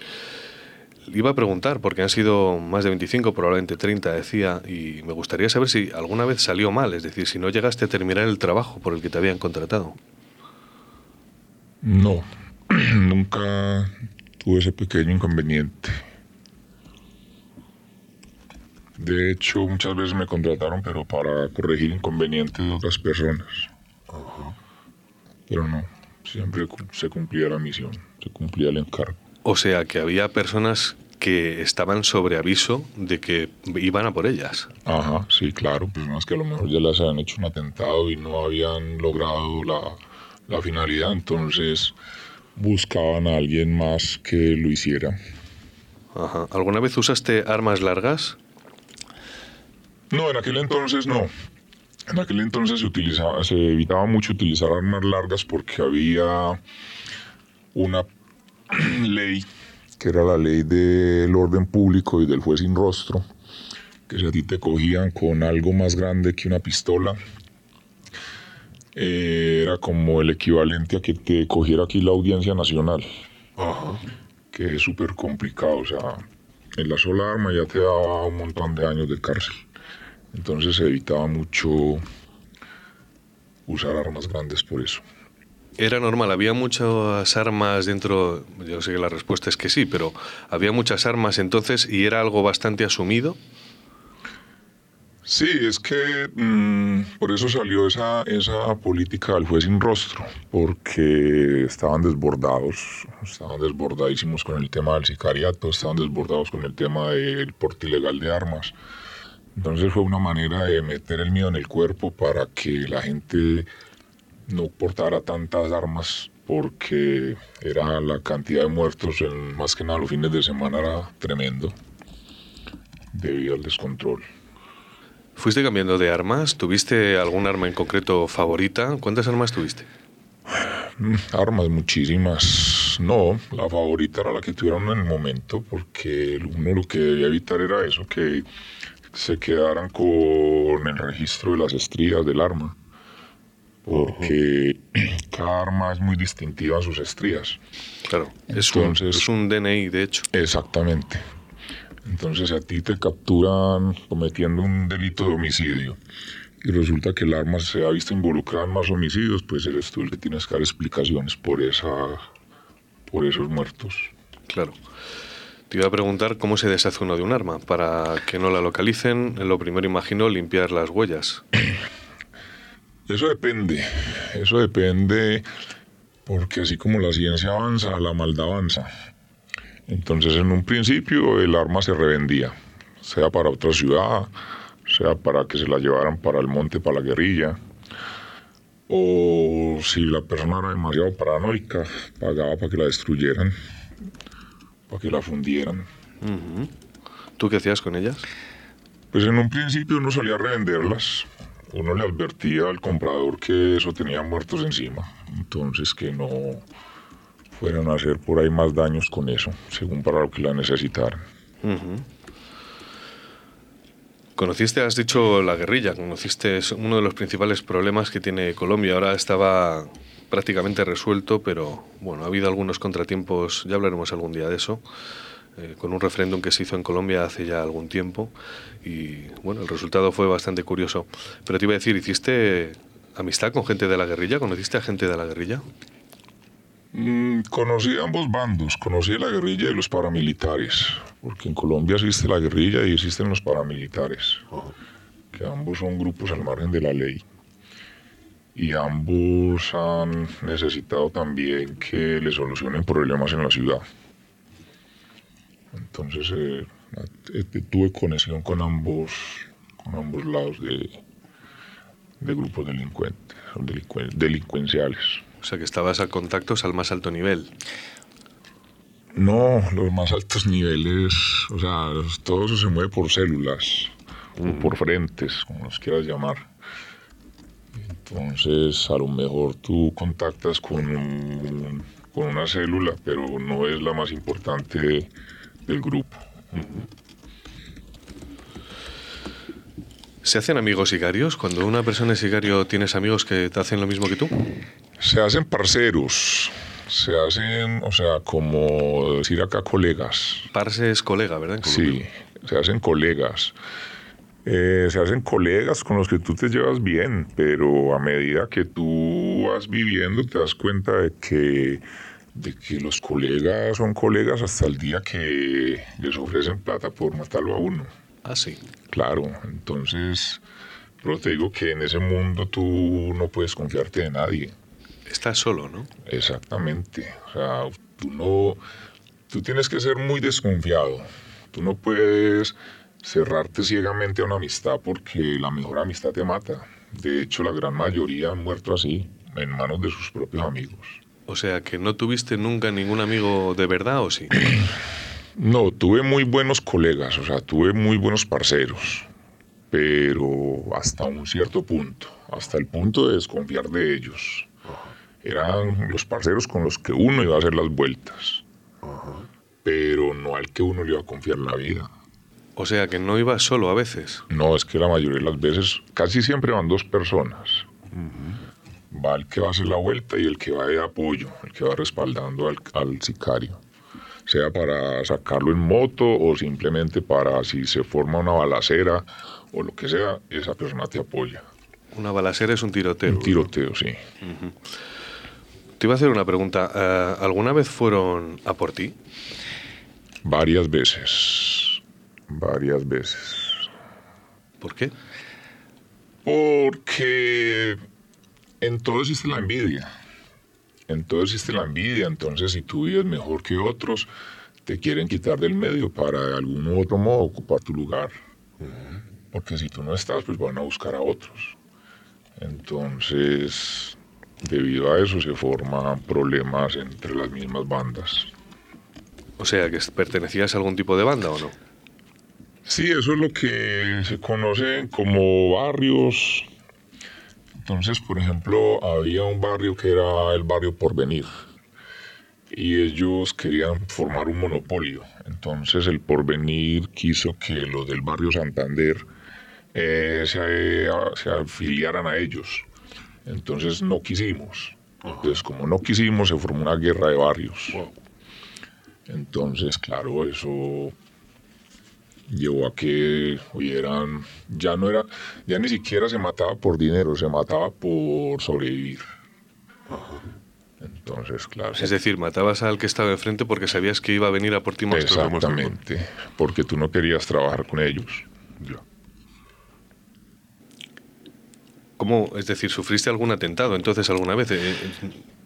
Iba a preguntar, porque han sido más de 25, probablemente 30, decía, y me gustaría saber si alguna vez salió mal, es decir, si no llegaste a terminar el trabajo por el que te habían contratado. No, [clears throat] nunca tuve ese pequeño inconveniente. De hecho, muchas veces me contrataron, pero para corregir inconvenientes de otras personas. Pero no, siempre se cumplía la misión, se cumplía el encargo. O sea, que había personas que estaban sobre aviso de que iban a por ellas. Ajá, sí, claro. Personas que a lo mejor ya les habían hecho un atentado y no habían logrado la, la finalidad, entonces buscaban a alguien más que lo hiciera. Ajá. ¿Alguna vez usaste armas largas? No, en aquel entonces no. En aquel entonces se utilizaba, se evitaba mucho utilizar armas largas porque había una [clears throat] ley que era la ley del orden público y del juez sin rostro, que si a ti te cogían con algo más grande que una pistola, eh, era como el equivalente a que te cogiera aquí la audiencia nacional, que es súper complicado, o sea, en la sola arma ya te daba un montón de años de cárcel. Entonces se evitaba mucho usar armas grandes por eso. Era normal, había muchas armas dentro, yo sé que la respuesta es que sí, pero había muchas armas entonces y era algo bastante asumido. Sí, es que mm, por eso salió esa, esa política del juez sin rostro, porque estaban desbordados, estaban desbordadísimos con el tema del sicariato, estaban desbordados con el tema del porte ilegal de armas. Entonces fue una manera de meter el miedo en el cuerpo para que la gente no portara tantas armas porque era la cantidad de muertos en, más que nada los fines de semana era tremendo debido al descontrol. ¿Fuiste cambiando de armas? ¿Tuviste algún arma en concreto favorita? ¿Cuántas armas tuviste? Mm, armas muchísimas. No, la favorita era la que tuvieron en el momento, porque uno lo que debía evitar era eso, que se quedaran con el registro de las estrías del arma, porque [clears throat] cada arma es muy distintiva en sus estrías. Claro, es, un, es un DNI, de hecho. Exactamente. Entonces, a ti te capturan cometiendo un delito de homicidio y resulta que el arma se ha visto involucrada en más homicidios, pues eres tú el que tienes que dar explicaciones por, esa, por esos muertos. Claro. Te iba a preguntar cómo se deshace uno de un arma. Para que no la localicen, lo primero imagino limpiar las huellas. Eso depende, eso depende porque así como la ciencia avanza, la maldad avanza. Entonces en un principio el arma se revendía, sea para otra ciudad, sea para que se la llevaran para el monte, para la guerrilla, o si la persona era demasiado paranoica, pagaba para que la destruyeran, para que la fundieran. ¿Tú qué hacías con ellas? Pues en un principio uno solía revenderlas, uno le advertía al comprador que eso tenía muertos encima, entonces que no fueran a hacer por ahí más daños con eso, según para lo que la necesitaran. Conociste, has dicho, la guerrilla, conociste uno de los principales problemas que tiene Colombia. Ahora estaba prácticamente resuelto, pero bueno, ha habido algunos contratiempos, ya hablaremos algún día de eso, eh, con un referéndum que se hizo en Colombia hace ya algún tiempo y bueno, el resultado fue bastante curioso. Pero te iba a decir, ¿hiciste amistad con gente de la guerrilla? ¿Conociste a gente de la guerrilla? Mm, conocí ambos bandos, conocí la guerrilla y los paramilitares, porque en Colombia existe la guerrilla y existen los paramilitares, que ambos son grupos al margen de la ley. Y ambos han necesitado también que le solucionen problemas en la ciudad. Entonces eh, eh, tuve conexión con ambos, con ambos lados de, de grupos delincuentes, delincuenciales. O sea que estabas a contactos al más alto nivel. No, los más altos niveles, o sea, todo eso se mueve por células, o por frentes, como los quieras llamar. Entonces, a lo mejor tú contactas con, con una célula, pero no es la más importante del grupo. ¿Se hacen amigos sicarios? Cuando una persona es sicario, ¿tienes amigos que te hacen lo mismo que tú? Se hacen parceros, se hacen, o sea, como decir acá colegas. Parce es colega, ¿verdad? Sí, se hacen colegas. Eh, se hacen colegas con los que tú te llevas bien, pero a medida que tú vas viviendo te das cuenta de que, de que los colegas son colegas hasta el día que les ofrecen plata por matarlo a uno. Ah, sí. Claro, entonces, pero te digo que en ese mundo tú no puedes confiarte de nadie. Estás solo, ¿no? Exactamente. O sea, tú no. Tú tienes que ser muy desconfiado. Tú no puedes cerrarte ciegamente a una amistad porque la mejor amistad te mata. De hecho, la gran mayoría han muerto así, en manos de sus propios amigos. O sea, que no tuviste nunca ningún amigo de verdad o sí? [clears throat] no, tuve muy buenos colegas, o sea, tuve muy buenos parceros, pero hasta un cierto punto, hasta el punto de desconfiar de ellos eran los parceros con los que uno iba a hacer las vueltas. Pero no al que uno le iba a confiar la vida. O sea, que no iba solo a veces. No, es que la mayoría de las veces, casi siempre van dos personas. Va el que va a hacer la vuelta y el que va de apoyo, el que va respaldando al, al sicario. Sea para sacarlo en moto o simplemente para si se forma una balacera o lo que sea, esa persona te apoya. Una balacera es un tiroteo. Un tiroteo, sí. Te iba a hacer una pregunta. Eh, ¿Alguna vez fueron a por ti? Varias veces. Varias veces. ¿Por qué? Porque en todo existe la envidia. En todo existe la envidia. Entonces, si tú vives mejor que otros, te quieren quitar del medio para de algún otro modo ocupar tu lugar. Porque si tú no estás, pues van a buscar a otros. Entonces, debido a eso se forman problemas entre las mismas bandas. O sea, que pertenecías a algún tipo de banda o no? Sí, eso es lo que se conoce como barrios. Entonces, por ejemplo, había un barrio que era el barrio Porvenir y ellos querían formar un monopolio. Entonces el Porvenir quiso que los del barrio Santander eh, se, se afiliaran a ellos. Entonces no quisimos. Entonces, como no quisimos, se formó una guerra de barrios. Entonces, claro, eso llevó a que hubieran, ya no era, ya ni siquiera se mataba por dinero, se mataba por sobrevivir. Entonces, claro. Es decir, matabas al que estaba enfrente porque sabías que iba a venir a por ti más Exactamente, porque tú no querías trabajar con ellos. ¿Cómo, es decir, sufriste algún atentado entonces alguna vez? Eh,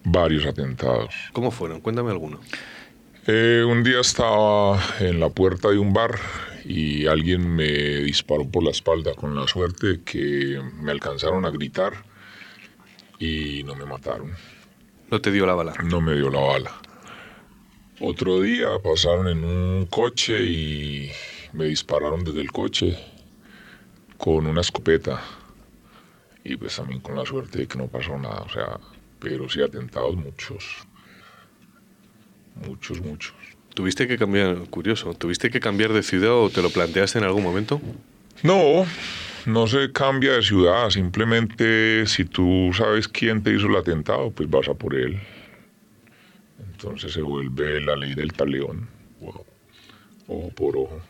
Varios atentados. ¿Cómo fueron? Cuéntame alguno. Eh, un día estaba en la puerta de un bar y alguien me disparó por la espalda con la suerte que me alcanzaron a gritar y no me mataron. ¿No te dio la bala? No me dio la bala. Otro día pasaron en un coche y me dispararon desde el coche con una escopeta. Y pues también con la suerte de que no pasó nada. O sea, pero sí atentados muchos. Muchos, muchos. ¿Tuviste que cambiar, curioso, ¿tuviste que cambiar de ciudad o te lo planteaste en algún momento? No, no se cambia de ciudad, simplemente si tú sabes quién te hizo el atentado, pues vas a por él. Entonces se vuelve la ley del taleón, ojo por ojo.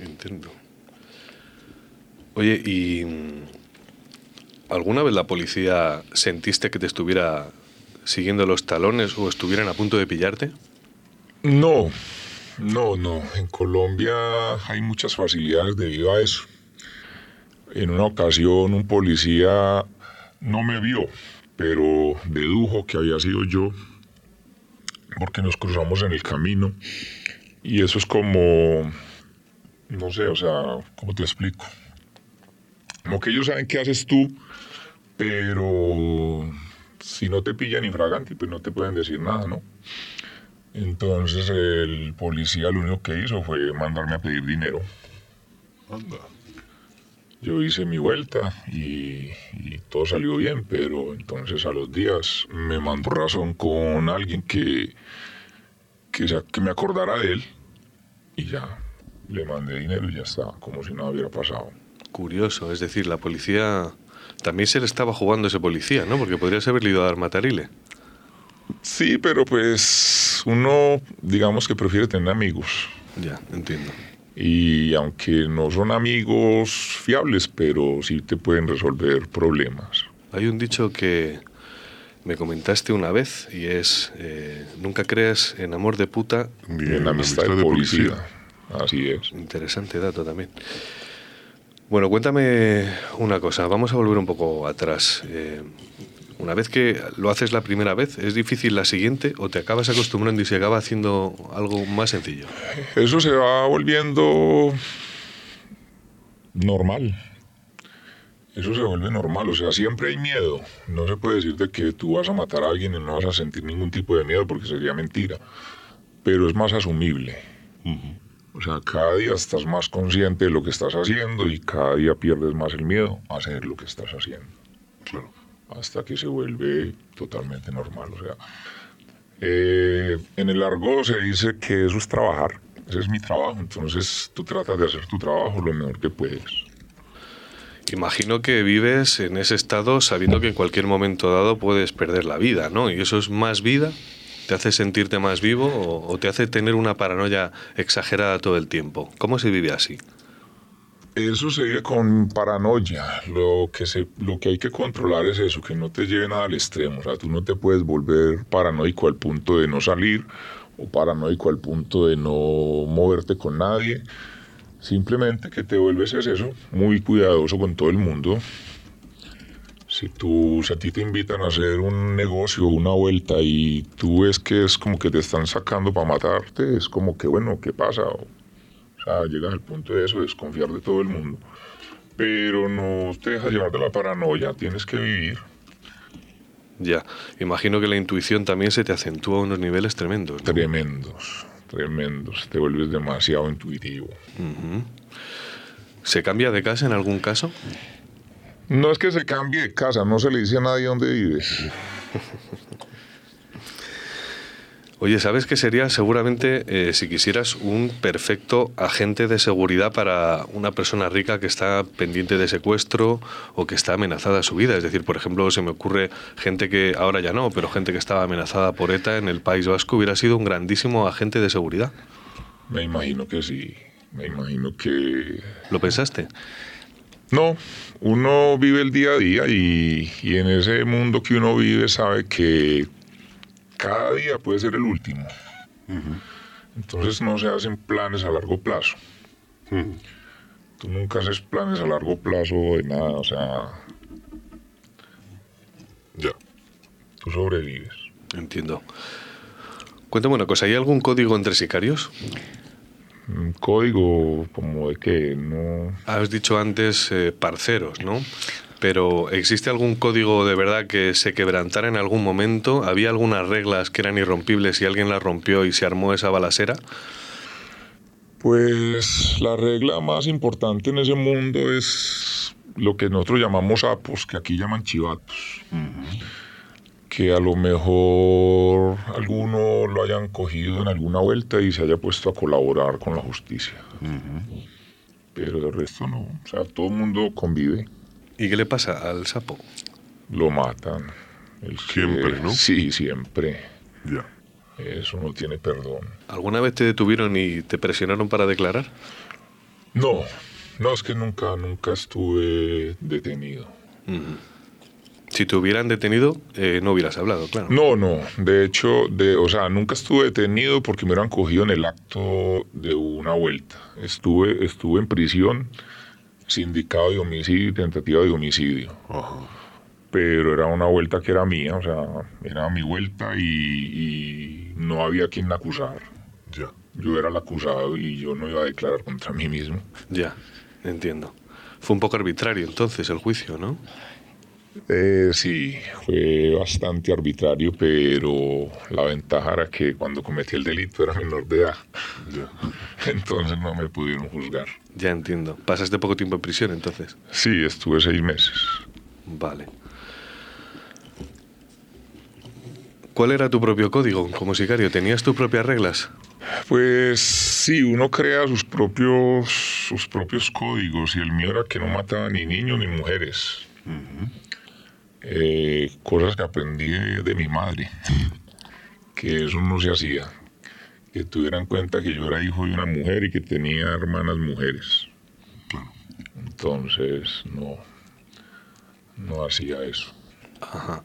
Entiendo. Oye, ¿y mm, alguna vez la policía sentiste que te estuviera siguiendo los talones o estuvieran a punto de pillarte? No, no, no. En Colombia hay muchas facilidades debido a eso. En una ocasión un policía no me vio, pero dedujo que había sido yo porque nos cruzamos en el camino. Y eso es como, no sé, o sea, ¿cómo te explico? Como que ellos saben qué haces tú, pero si no te pillan infragante, pues no te pueden decir nada, ¿no? Entonces el policía lo único que hizo fue mandarme a pedir dinero. Anda. Yo hice mi vuelta y, todo salió bien, pero entonces a los días me mandó razón con alguien que, que, que me acordara de él y ya le mandé dinero y ya está, como si nada hubiera pasado. Curioso, es decir, la policía también se le estaba jugando ese policía, ¿no? Porque podrías haberle ido a dar matarile. Sí, pero pues uno, digamos que prefiere tener amigos. Ya, entiendo. Y aunque no son amigos fiables, pero sí te pueden resolver problemas. Hay un dicho que me comentaste una vez y es, eh, nunca creas en amor de puta ni en amistad, de, policía. Así es. Interesante dato también. Bueno, cuéntame una cosa, vamos a volver un poco atrás. Eh, una vez que lo haces la primera vez, ¿es difícil la siguiente o te acabas acostumbrando y se acaba haciendo algo más sencillo? Eso se va volviendo normal. Eso se vuelve normal, o sea, siempre hay miedo. No se puede decir de que tú vas a matar a alguien y no vas a sentir ningún tipo de miedo porque sería mentira. Pero es más asumible. O sea, cada día estás más consciente de lo que estás haciendo y cada día pierdes más el miedo a hacer lo que estás haciendo. Hasta que se vuelve totalmente normal. O sea, eh, en el largo se dice que eso es trabajar, ese es mi trabajo, entonces tú tratas de hacer tu trabajo lo mejor que puedes. Imagino que vives en ese estado sabiendo que en cualquier momento dado puedes perder la vida, ¿no? ¿Y eso es más vida? ¿Te hace sentirte más vivo o te hace tener una paranoia exagerada todo el tiempo? ¿Cómo se vive así? Eso sería con paranoia. Lo que, se, lo que hay que controlar es eso, que no te lleve nada al extremo. O sea, tú no te puedes volver paranoico al punto de no salir o paranoico al punto de no moverte con nadie. Simplemente que te vuelves es eso, muy cuidadoso con todo el mundo. Si, tú, si a ti te invitan a hacer un negocio, una vuelta y tú ves que es como que te están sacando para matarte, es como que, bueno, ¿qué pasa? Llegas al punto de eso, desconfiar de todo el mundo. Pero no te dejas llevar de la paranoia, tienes que vivir. Ya, imagino que la intuición también se te acentúa a unos niveles tremendos. Tremendos, tremendos. Te vuelves demasiado intuitivo. ¿Se cambia de casa en algún caso? No es que se cambie de casa, no se le dice a nadie dónde vives. [laughs] Oye, ¿sabes qué sería seguramente eh, si quisieras un perfecto agente de seguridad para una persona rica que está pendiente de secuestro o que está amenazada a su vida? Es decir, por ejemplo, se me ocurre gente que ahora ya no, pero gente que estaba amenazada por ETA en el País Vasco hubiera sido un grandísimo agente de seguridad. Me imagino que sí. Me imagino que... ¿Lo pensaste? No, uno vive el día a día y, y en ese mundo que uno vive sabe que cada día puede ser el último. Entonces no se hacen planes a largo plazo. Tú nunca haces planes a largo plazo de nada, o sea... Ya. Tú sobrevives. Entiendo. Cuéntame una cosa, ¿hay algún código entre sicarios? Un código como de que no... Has dicho antes eh, parceros, ¿no? Pero ¿existe algún código de verdad que se quebrantara en algún momento? ¿Había algunas reglas que eran irrompibles y alguien las rompió y se armó esa balacera? Pues la regla más importante en ese mundo es lo que nosotros llamamos sapos, que aquí llaman chivatos. Que a lo mejor alguno lo hayan cogido en alguna vuelta y se haya puesto a colaborar con la justicia. Pero de resto no. O sea, todo el mundo convive. ¿Y qué le pasa al sapo? Lo matan. El Siempre, que- ¿no? Sí, siempre. Ya. Eso no tiene perdón. ¿Alguna vez te detuvieron y te presionaron para declarar? No, no es que nunca, nunca estuve detenido. Si te hubieran detenido, eh, no hubieras hablado, claro. No, no. De hecho, de, o sea, nunca estuve detenido porque me hubieran cogido en el acto de una vuelta. Estuve, estuve en prisión, sindicado de homicidio y tentativa de homicidio. Pero era una vuelta que era mía, o sea, era mi vuelta y, y no había quien acusar. Ya. Yo era el acusado y yo no iba a declarar contra mí mismo. Ya, entiendo. Fue un poco arbitrario entonces el juicio, ¿no? Eh, sí, fue bastante arbitrario, pero la ventaja era que cuando cometí el delito era menor de edad. [laughs] Entonces no me pudieron juzgar. Ya entiendo. ¿Pasaste poco tiempo en prisión entonces? Sí, estuve seis meses. Vale. ¿Cuál era tu propio código como sicario? ¿Tenías tus propias reglas? Pues sí, uno crea sus propios, sus propios códigos y el mío era que no mataba ni niños ni mujeres. Eh, cosas que aprendí de, de mi madre, [laughs] que eso no se hacía. Que tuviera en cuenta que yo era hijo de una mujer y que tenía hermanas mujeres. Entonces, no, no hacía eso. Ajá.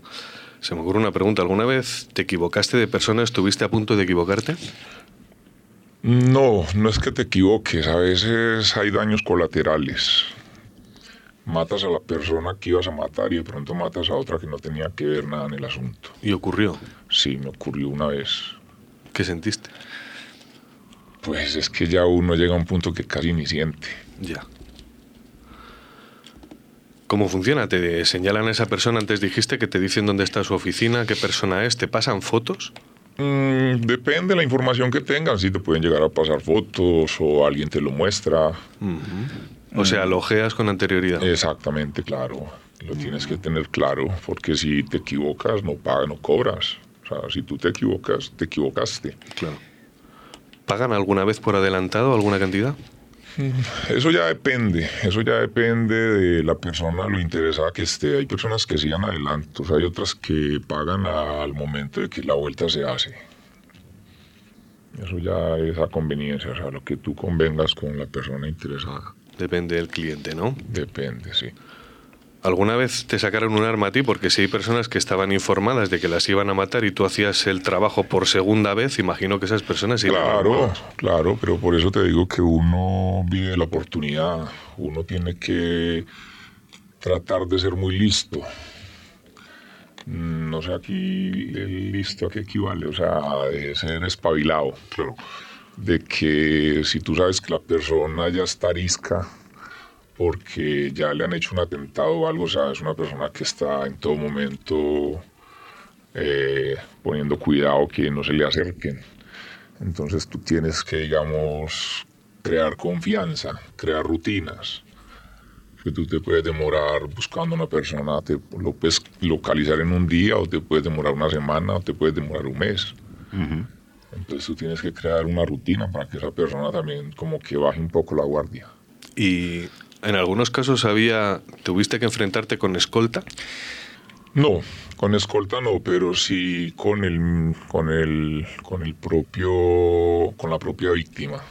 Se me ocurre una pregunta. ¿Alguna vez te equivocaste de persona? ¿Estuviste a punto de equivocarte? No, no es que te equivoques, a veces hay daños colaterales. Matas a la persona que ibas a matar y de pronto matas a otra que no tenía que ver nada en el asunto. ¿Y ocurrió? Sí, me ocurrió una vez. ¿Qué sentiste? Pues es que ya uno llega a un punto que casi ni siente. Ya. ¿Cómo funciona? ¿Te señalan a esa persona? Antes dijiste que te dicen dónde está su oficina, qué persona es, ¿te pasan fotos? Mm, depende de la información que tengan, si te pueden llegar a pasar fotos o alguien te lo muestra. O sea, lo ojeas con anterioridad. Exactamente, claro. Lo tienes que tener claro, porque si te equivocas, no pagas, no cobras. O sea, si tú te equivocas, te equivocaste. Claro. ¿Pagan alguna vez por adelantado alguna cantidad? Eso ya depende, eso ya depende de la persona, lo interesada que esté. Hay personas que sigan adelantos, hay otras que pagan al momento de que la vuelta se hace. Eso ya es a conveniencia, o sea, lo que tú convengas con la persona interesada. Depende del cliente, ¿no? Depende, sí. ¿Alguna vez te sacaron un arma a ti? Porque si hay personas que estaban informadas de que las iban a matar y tú hacías el trabajo por segunda vez, imagino que esas personas iban Claro, claro, pero por eso te digo que uno vive la oportunidad, uno tiene que tratar de ser muy listo. Mm, No sé aquí el listo a qué equivale, o sea, de ser espabilado. Claro. De que si tú sabes que la persona ya está arisca porque ya le han hecho un atentado o algo, o sea, es una persona que está en todo momento eh, poniendo cuidado que no se le acerquen. Entonces tú tienes que, digamos, crear confianza, crear rutinas. Que tú te puedes demorar buscando a una persona, te lo puedes localizar en un día o te puedes demorar una semana o te puedes demorar un mes. Entonces tú tienes que crear una rutina para que esa persona también como que baje un poco la guardia. Y en algunos casos había, tuviste que enfrentarte con escolta. No, con escolta no, pero sí con el, con el, con el propio, con la propia víctima.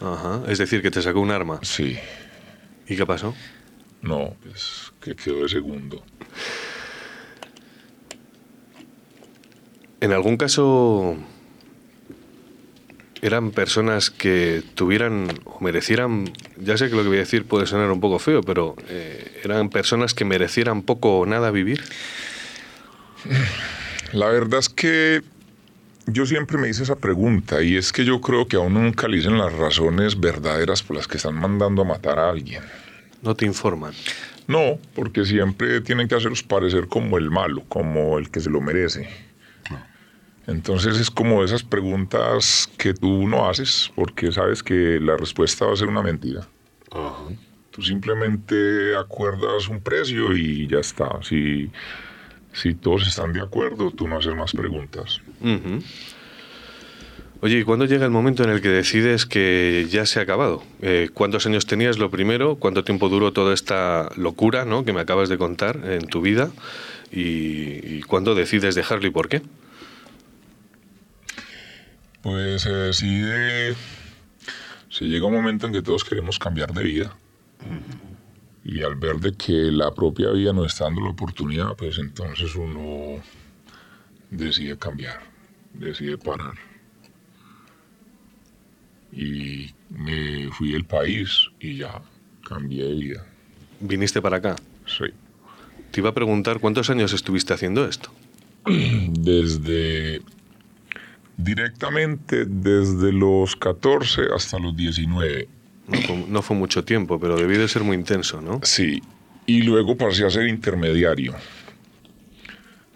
Ajá, es decir, que te sacó un arma. Sí. ¿Y qué pasó? No, pues que quedó de segundo. En algún caso eran personas que tuvieran o merecieran, ya sé que lo que voy a decir puede sonar un poco feo, pero eh, eran personas que merecieran poco o nada vivir. La verdad es que yo siempre me hice esa pregunta y es que yo creo que aún nunca le dicen las razones verdaderas por las que están mandando a matar a alguien. No te informan. No, porque siempre tienen que hacerlos parecer como el malo, como el que se lo merece. Entonces es como esas preguntas que tú no haces porque sabes que la respuesta va a ser una mentira. Tú simplemente acuerdas un precio y ya está. Si, si todos están de acuerdo, tú no haces más preguntas. Oye, ¿y cuándo llega el momento en el que decides que ya se ha acabado? Eh, ¿Cuántos años tenías lo primero? ¿Cuánto tiempo duró toda esta locura ¿no? que me acabas de contar en tu vida? ¿Y, y cuándo decides dejarlo y por qué? Pues se decide, se llega un momento en que todos queremos cambiar de vida. Y al ver de que la propia vida nos está dando la oportunidad, pues entonces uno decide cambiar, decide parar. Y me fui del país y ya cambié de vida. ¿Viniste para acá? Sí. Te iba a preguntar cuántos años estuviste haciendo esto. [clears throat] Desde directamente desde los 14 hasta los 19. No fue, no fue mucho tiempo, pero debió de ser muy intenso, ¿no? Sí. Y luego pasé a ser intermediario.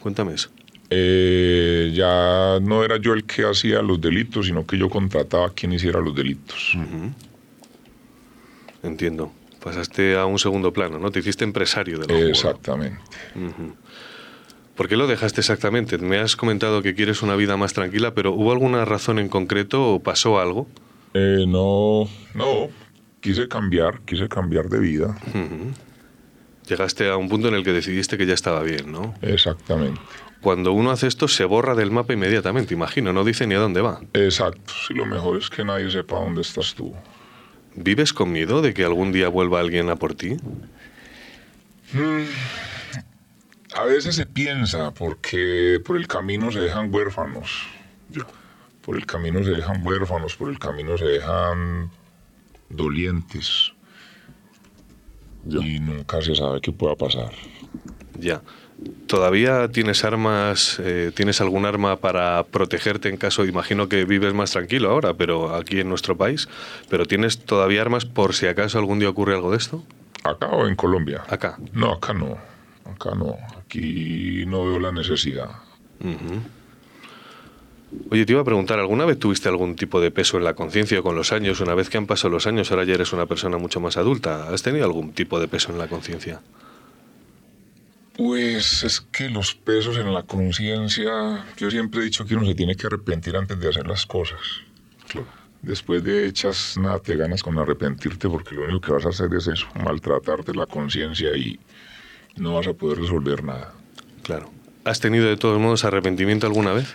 Cuéntame eso. Eh, ya no era yo el que hacía los delitos, sino que yo contrataba a quien hiciera los delitos. Entiendo. Pasaste a un segundo plano, ¿no? Te hiciste empresario de la Exactamente. Ujú. ¿Por qué lo dejaste exactamente? Me has comentado que quieres una vida más tranquila, pero ¿hubo alguna razón en concreto o pasó algo? Eh, no, no. Quise cambiar, quise cambiar de vida. Ujú. Llegaste a un punto en el que decidiste que ya estaba bien, ¿no? Exactamente. Cuando uno hace esto se borra del mapa inmediatamente, imagino, no dice ni a dónde va. Exacto. Sí, lo mejor es que nadie sepa dónde estás tú. ¿Vives con miedo de que algún día vuelva alguien a por ti? Mm, A veces se piensa porque por el camino se dejan huérfanos. Por el camino se dejan huérfanos, por el camino se dejan dolientes. Y nunca se sabe qué pueda pasar. Ya. ¿Todavía tienes armas, eh, tienes algún arma para protegerte en caso, imagino que vives más tranquilo ahora, pero aquí en nuestro país, pero tienes todavía armas por si acaso algún día ocurre algo de esto? ¿Acá o en Colombia? Acá. No, acá no. Acá no. Aquí no veo la necesidad. Ujú. Oye, te iba a preguntar, ¿alguna vez tuviste algún tipo de peso en la conciencia con los años? Una vez que han pasado los años, ahora ya eres una persona mucho más adulta. ¿Has tenido algún tipo de peso en la conciencia? Pues es que los pesos en la conciencia, yo siempre he dicho que uno se tiene que arrepentir antes de hacer las cosas. Después de hechas, nada te ganas con arrepentirte porque lo único que vas a hacer es eso, maltratarte la conciencia y no vas a poder resolver nada. Claro. ¿Has tenido de todos modos arrepentimiento alguna vez?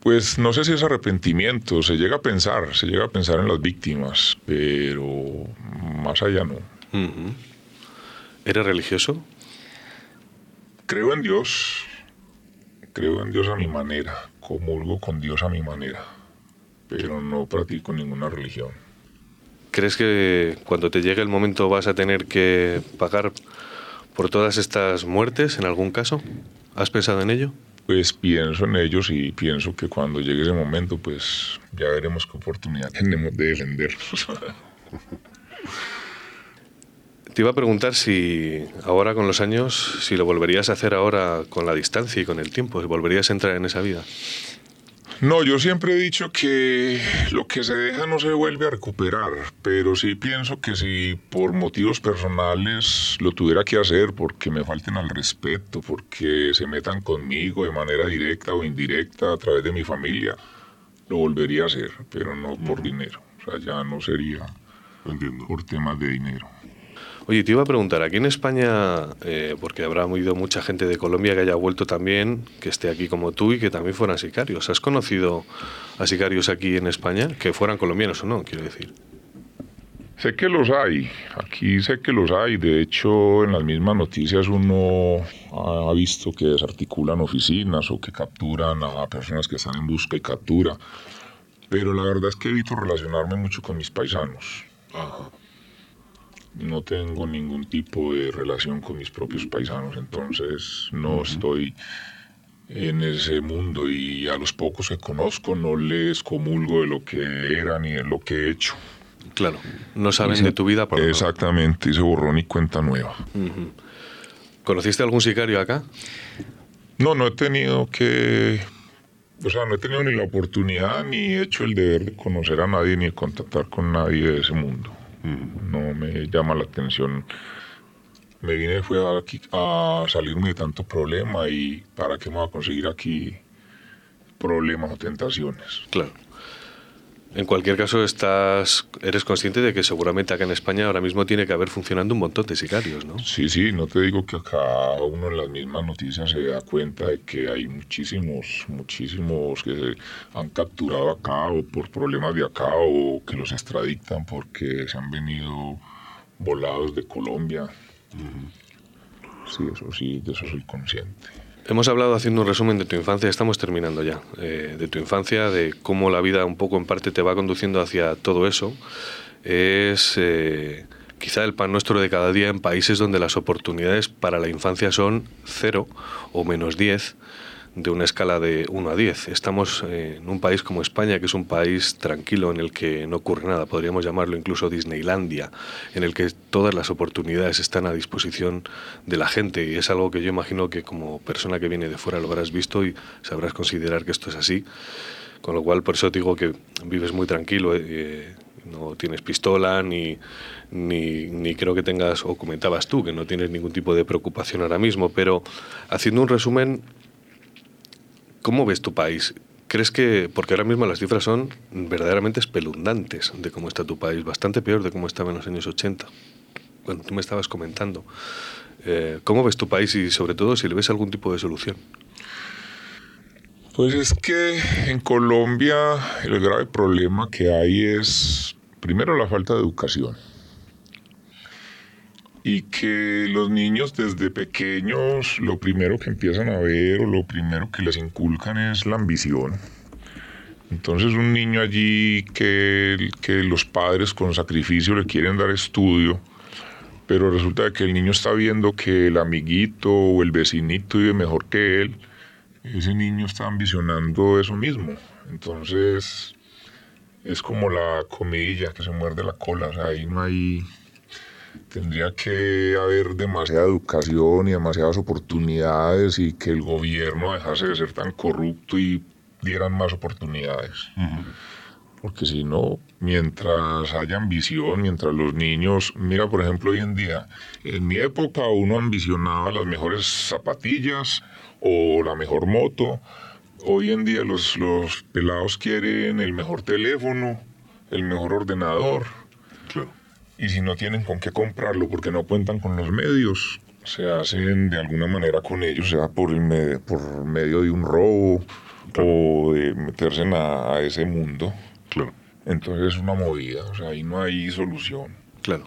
Pues no sé si es arrepentimiento, se llega a pensar, se llega a pensar en las víctimas, pero más allá no. ¿Eres religioso? Creo en Dios, creo en Dios a mi manera, comulgo con Dios a mi manera, pero no practico ninguna religión. ¿Crees que cuando te llegue el momento vas a tener que pagar por todas estas muertes en algún caso? ¿Has pensado en ello? Pues pienso en ellos y pienso que cuando llegue ese momento, pues ya veremos qué oportunidad tenemos de defendernos. [laughs] Te iba a preguntar si ahora con los años, si lo volverías a hacer ahora con la distancia y con el tiempo, si volverías a entrar en esa vida. No, yo siempre he dicho que lo que se deja no se vuelve a recuperar, pero sí pienso que si por motivos personales lo tuviera que hacer, porque me falten al respeto, porque se metan conmigo de manera directa o indirecta a través de mi familia, lo volvería a hacer, pero no por dinero. O sea, ya no sería por temas de dinero. Oye, te iba a preguntar, aquí en España, eh, porque habrá habido mucha gente de Colombia que haya vuelto también, que esté aquí como tú y que también fueran sicarios. ¿Has conocido a sicarios aquí en España que fueran colombianos o no, quiero decir? Sé que los hay, aquí sé que los hay, de hecho en las mismas noticias uno ha visto que desarticulan oficinas o que capturan a personas que están en busca y captura, pero la verdad es que evito relacionarme mucho con mis paisanos. No tengo ningún tipo de relación con mis propios paisanos, entonces no estoy en ese mundo y a los pocos que conozco no les comulgo de lo que era ni de lo que he hecho. Claro, no saben de tu vida. Por Exactamente, y se borró ni cuenta nueva. ¿Conociste algún sicario acá? No, no he tenido que... O sea, no he tenido ni la oportunidad ni he hecho el deber de conocer a nadie ni de contactar con nadie de ese mundo. No me llama la atención. Me vine fue aquí a salirme de tanto problema y para qué me voy a conseguir aquí problemas o tentaciones. Claro. En cualquier caso, estás, eres consciente de que seguramente acá en España ahora mismo tiene que haber funcionando un montón de sicarios, ¿no? Sí, sí, no te digo que acá uno en las mismas noticias se da cuenta de que hay muchísimos, muchísimos que se han capturado acá o por problemas de acá o que los extraditan porque se han venido volados de Colombia. Sí, eso sí, de eso soy consciente. Hemos hablado haciendo un resumen de tu infancia, estamos terminando ya, eh, de tu infancia, de cómo la vida un poco en parte te va conduciendo hacia todo eso. Es eh, quizá el pan nuestro de cada día en países donde las oportunidades para la infancia son cero o menos diez de una escala de 1 a 10. Estamos eh, en un país como España, que es un país tranquilo en el que no ocurre nada, podríamos llamarlo incluso Disneylandia, en el que todas las oportunidades están a disposición de la gente y es algo que yo imagino que como persona que viene de fuera lo habrás visto y sabrás considerar que esto es así. Con lo cual, por eso digo que vives muy tranquilo, eh, no tienes pistola ni, ni, ni, creo que tengas, o comentabas tú, que no tienes ningún tipo de preocupación ahora mismo, pero haciendo un resumen, ¿Cómo ves tu país? ¿Crees que, porque ahora mismo las cifras son verdaderamente espeluznantes de cómo está tu país, bastante peor de cómo estaba en los años 80, cuando tú me estabas comentando? Eh, ¿Cómo ves tu país y sobre todo si le ves algún tipo de solución? Pues es que en Colombia el grave problema que hay es, primero, la falta de educación y que los niños desde pequeños lo primero que empiezan a ver o lo primero que les inculcan es la ambición. Entonces un niño allí que, que los padres con sacrificio le quieren dar estudio, pero resulta que el niño está viendo que el amiguito o el vecinito vive mejor que él, ese niño está ambicionando eso mismo. Entonces es como la comidilla que se muerde la cola, o sea, ahí no hay tendría que haber demasiada educación y demasiadas oportunidades y que el gobierno dejase de ser tan corrupto y dieran más oportunidades. Porque si no, mientras haya ambición, mientras los niños, mira por ejemplo hoy en día, en mi época uno ambicionaba las mejores zapatillas o la mejor moto, hoy en día los, los pelados quieren el mejor teléfono, el mejor ordenador. Y si no tienen con qué comprarlo porque no cuentan con los medios, se hacen de alguna manera con ellos, sea por, por medio de un robo o de meterse a, ese mundo. Claro. Entonces es una movida, o sea, ahí no hay solución. Claro.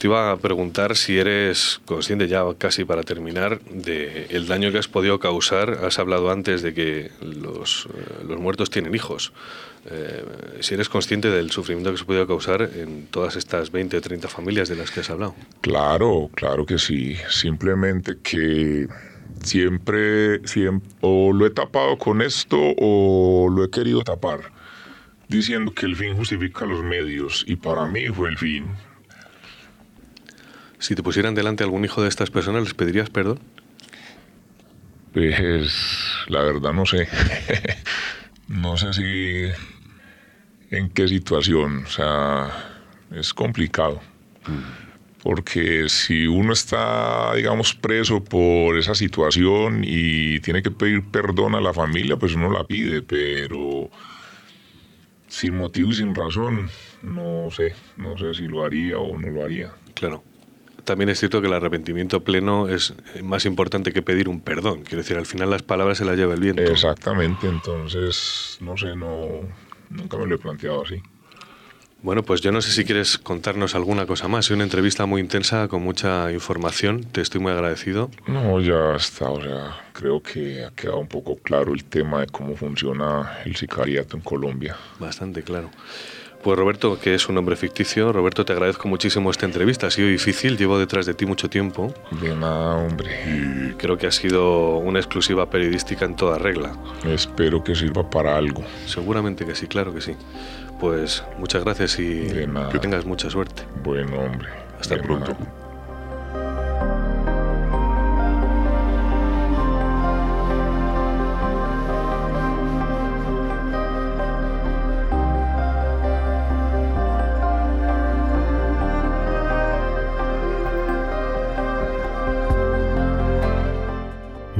Te iba a preguntar si eres consciente ya casi para terminar de el daño que has podido causar. Has hablado antes de que los, eh, los muertos tienen hijos. Eh, si eres consciente del sufrimiento que se puede causar en todas estas 20 o 30 familias de las que has hablado. Claro, claro que sí. Simplemente que siempre, siempre o lo he tapado con esto o lo he querido tapar, diciendo que el fin justifica los medios y para mí fue el fin. Si te pusieran delante algún hijo de estas personas, ¿les pedirías perdón? Pues la verdad no sé. [laughs] no sé si en qué situación, o sea, es complicado. Porque si uno está, digamos, preso por esa situación y tiene que pedir perdón a la familia, pues uno la pide, pero sin motivo y sin razón, no sé, no sé si lo haría o no lo haría. Claro. También es cierto que el arrepentimiento pleno es más importante que pedir un perdón. Quiero decir, al final las palabras se las lleva el viento. Exactamente, entonces, no sé, no, nunca me lo he planteado así. Bueno, pues yo no sé si quieres contarnos alguna cosa más. Es una entrevista muy intensa, con mucha información. Te estoy muy agradecido. No, ya está. O sea, creo que ha quedado un poco claro el tema de cómo funciona el sicariato en Colombia. Bastante claro. Pues Roberto, que es un nombre ficticio, Roberto, te agradezco muchísimo esta entrevista. Ha sido difícil, llevo detrás de ti mucho tiempo. De nada, hombre. Y creo que ha sido una exclusiva periodística en toda regla. Espero que sirva para algo. Seguramente que sí, claro que sí. Pues muchas gracias y que tengas mucha suerte. Bueno, hombre. Hasta pronto.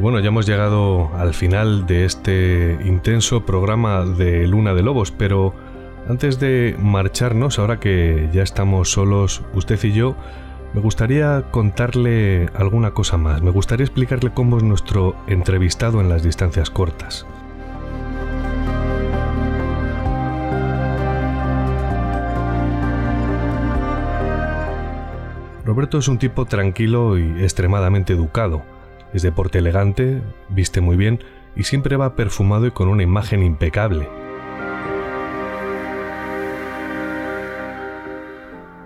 Bueno, ya hemos llegado al final de este intenso programa de Luna de Lobos, pero antes de marcharnos, ahora que ya estamos solos usted y yo, me gustaría contarle alguna cosa más. Me gustaría explicarle cómo es nuestro entrevistado en las distancias cortas. Roberto es un tipo tranquilo y extremadamente educado. Es de porte elegante, viste muy bien y siempre va perfumado y con una imagen impecable.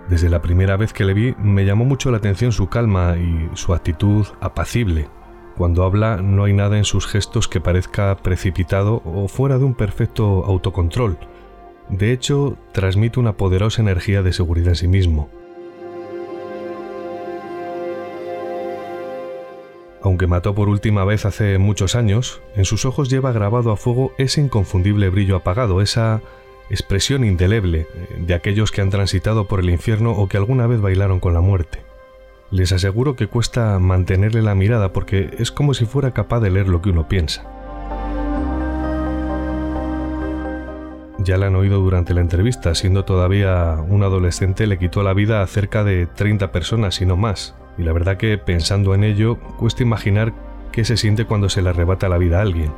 Desde la primera vez que le vi me llamó mucho la atención su calma y su actitud apacible. Cuando habla no hay nada en sus gestos que parezca precipitado o fuera de un perfecto autocontrol. De hecho, transmite una poderosa energía de seguridad en sí mismo. Aunque mató por última vez hace muchos años, en sus ojos lleva grabado a fuego ese inconfundible brillo apagado, esa expresión indeleble eh, de aquellos que han transitado por el infierno o que alguna vez bailaron con la muerte. Les aseguro que cuesta mantenerle la mirada porque es como si fuera capaz de leer lo que uno piensa. Ya la han oído durante la entrevista, siendo todavía un adolescente le quitó la vida a cerca de 30 personas y no más, y la verdad que pensando en ello cuesta imaginar qué se siente cuando se le arrebata la vida a alguien.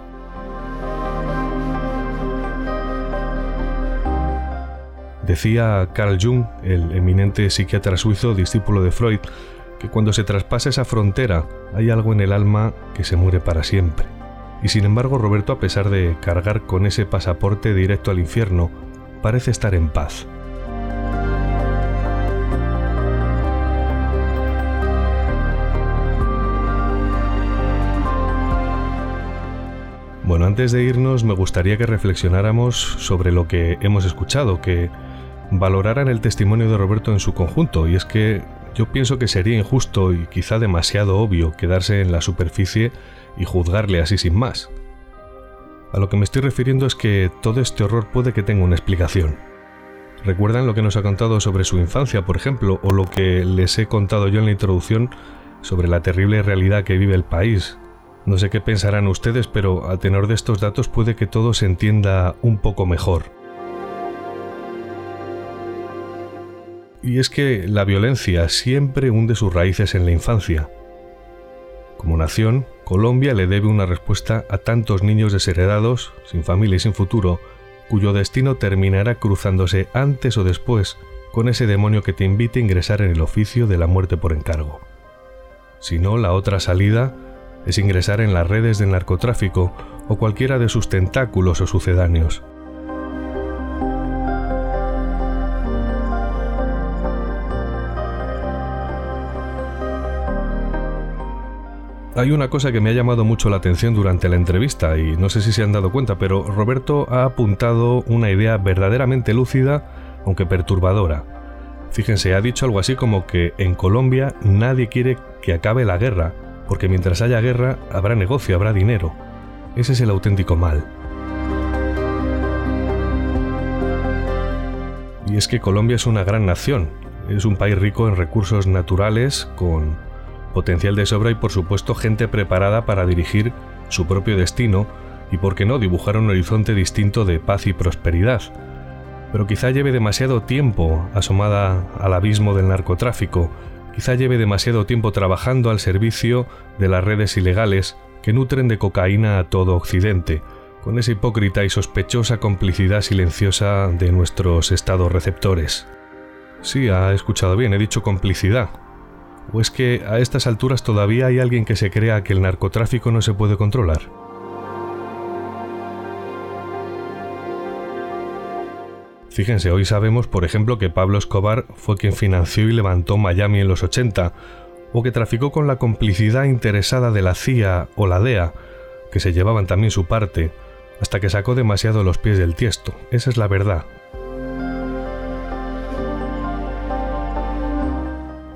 Decía Carl Jung, el eminente psiquiatra suizo, discípulo de Freud, que cuando se traspasa esa frontera hay algo en el alma que se muere para siempre. Y sin embargo Roberto, a pesar de cargar con ese pasaporte directo al infierno, parece estar en paz. Bueno, antes de irnos me gustaría que reflexionáramos sobre lo que hemos escuchado, que valoraran el testimonio de Roberto en su conjunto, y es que yo pienso que sería injusto y quizá demasiado obvio quedarse en la superficie y juzgarle así sin más. A lo que me estoy refiriendo es que todo este horror puede que tenga una explicación. ¿Recuerdan lo que nos ha contado sobre su infancia, por ejemplo, o lo que les he contado yo en la introducción sobre la terrible realidad que vive el país? No sé qué pensarán ustedes, pero a tenor de estos datos puede que todo se entienda un poco mejor. Y es que la violencia siempre hunde sus raíces en la infancia. Como nación, Colombia le debe una respuesta a tantos niños desheredados, sin familia y sin futuro, cuyo destino terminará cruzándose antes o después con ese demonio que te invite a ingresar en el oficio de la muerte por encargo. Si no, la otra salida es ingresar en las redes del narcotráfico o cualquiera de sus tentáculos o sucedáneos. Hay una cosa que me ha llamado mucho la atención durante la entrevista y no sé si se han dado cuenta, pero Roberto ha apuntado una idea verdaderamente lúcida, aunque perturbadora. Fíjense, ha dicho algo así como que en Colombia nadie quiere que acabe la guerra, porque mientras haya guerra habrá negocio, habrá dinero. Ese es el auténtico mal. Y es que Colombia es una gran nación, es un país rico en recursos naturales, con potencial de sobra y por supuesto gente preparada para dirigir su propio destino y por qué no dibujar un horizonte distinto de paz y prosperidad. pero quizá lleve demasiado tiempo asomada al abismo del narcotráfico, quizá lleve demasiado tiempo trabajando al servicio de las redes ilegales que nutren de cocaína a todo Occidente, con esa hipócrita y sospechosa complicidad silenciosa de nuestros estados receptores. Sí, ha escuchado bien, he dicho complicidad. ¿O es que a estas alturas todavía hay alguien que se crea que el narcotráfico no se puede controlar? Fíjense, hoy sabemos, por ejemplo, que Pablo Escobar fue quien financió y levantó Miami en los 80, o que traficó con la complicidad interesada de la CIA o la DEA, que se llevaban también su parte, hasta que sacó demasiado los pies del tiesto. Esa es la verdad.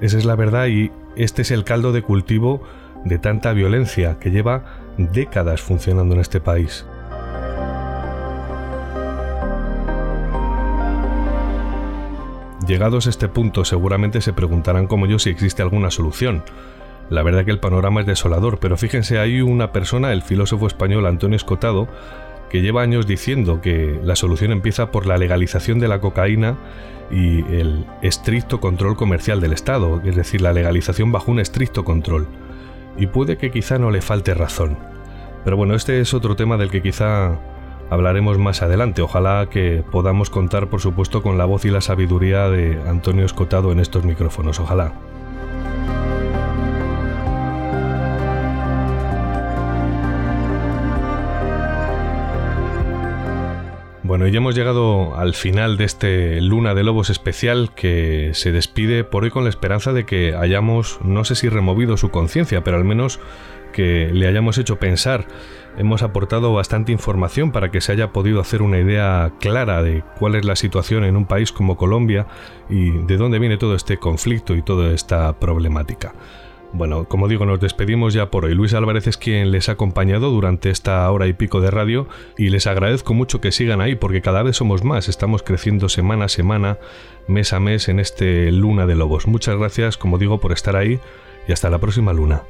Esa es la verdad y este es el caldo de cultivo de tanta violencia que lleva décadas funcionando en este país. Llegados a este punto seguramente se preguntarán como yo si existe alguna solución. La verdad que el panorama es desolador, pero fíjense, hay una persona, el filósofo español Antonio Escotado, que lleva años diciendo que la solución empieza por la legalización de la cocaína y el estricto control comercial del Estado, es decir, la legalización bajo un estricto control. Y puede que quizá no le falte razón. Pero bueno, este es otro tema del que quizá hablaremos más adelante. Ojalá que podamos contar, por supuesto, con la voz y la sabiduría de Antonio Escotado en estos micrófonos. Ojalá. Bueno, ya hemos llegado al final de este Luna de Lobos especial que se despide por hoy con la esperanza de que hayamos, no sé si removido su conciencia, pero al menos que le hayamos hecho pensar hemos aportado bastante información para que se haya podido hacer una idea clara de cuál es la situación en un país como Colombia y de dónde viene todo este conflicto y toda esta problemática. Bueno, como digo, nos despedimos ya por hoy. Luis Álvarez es quien les ha acompañado durante esta hora y pico de radio y les agradezco mucho que sigan ahí porque cada vez somos más, estamos creciendo semana a semana, mes a mes en este Luna de Lobos. Muchas gracias, como digo, por estar ahí y hasta la próxima luna.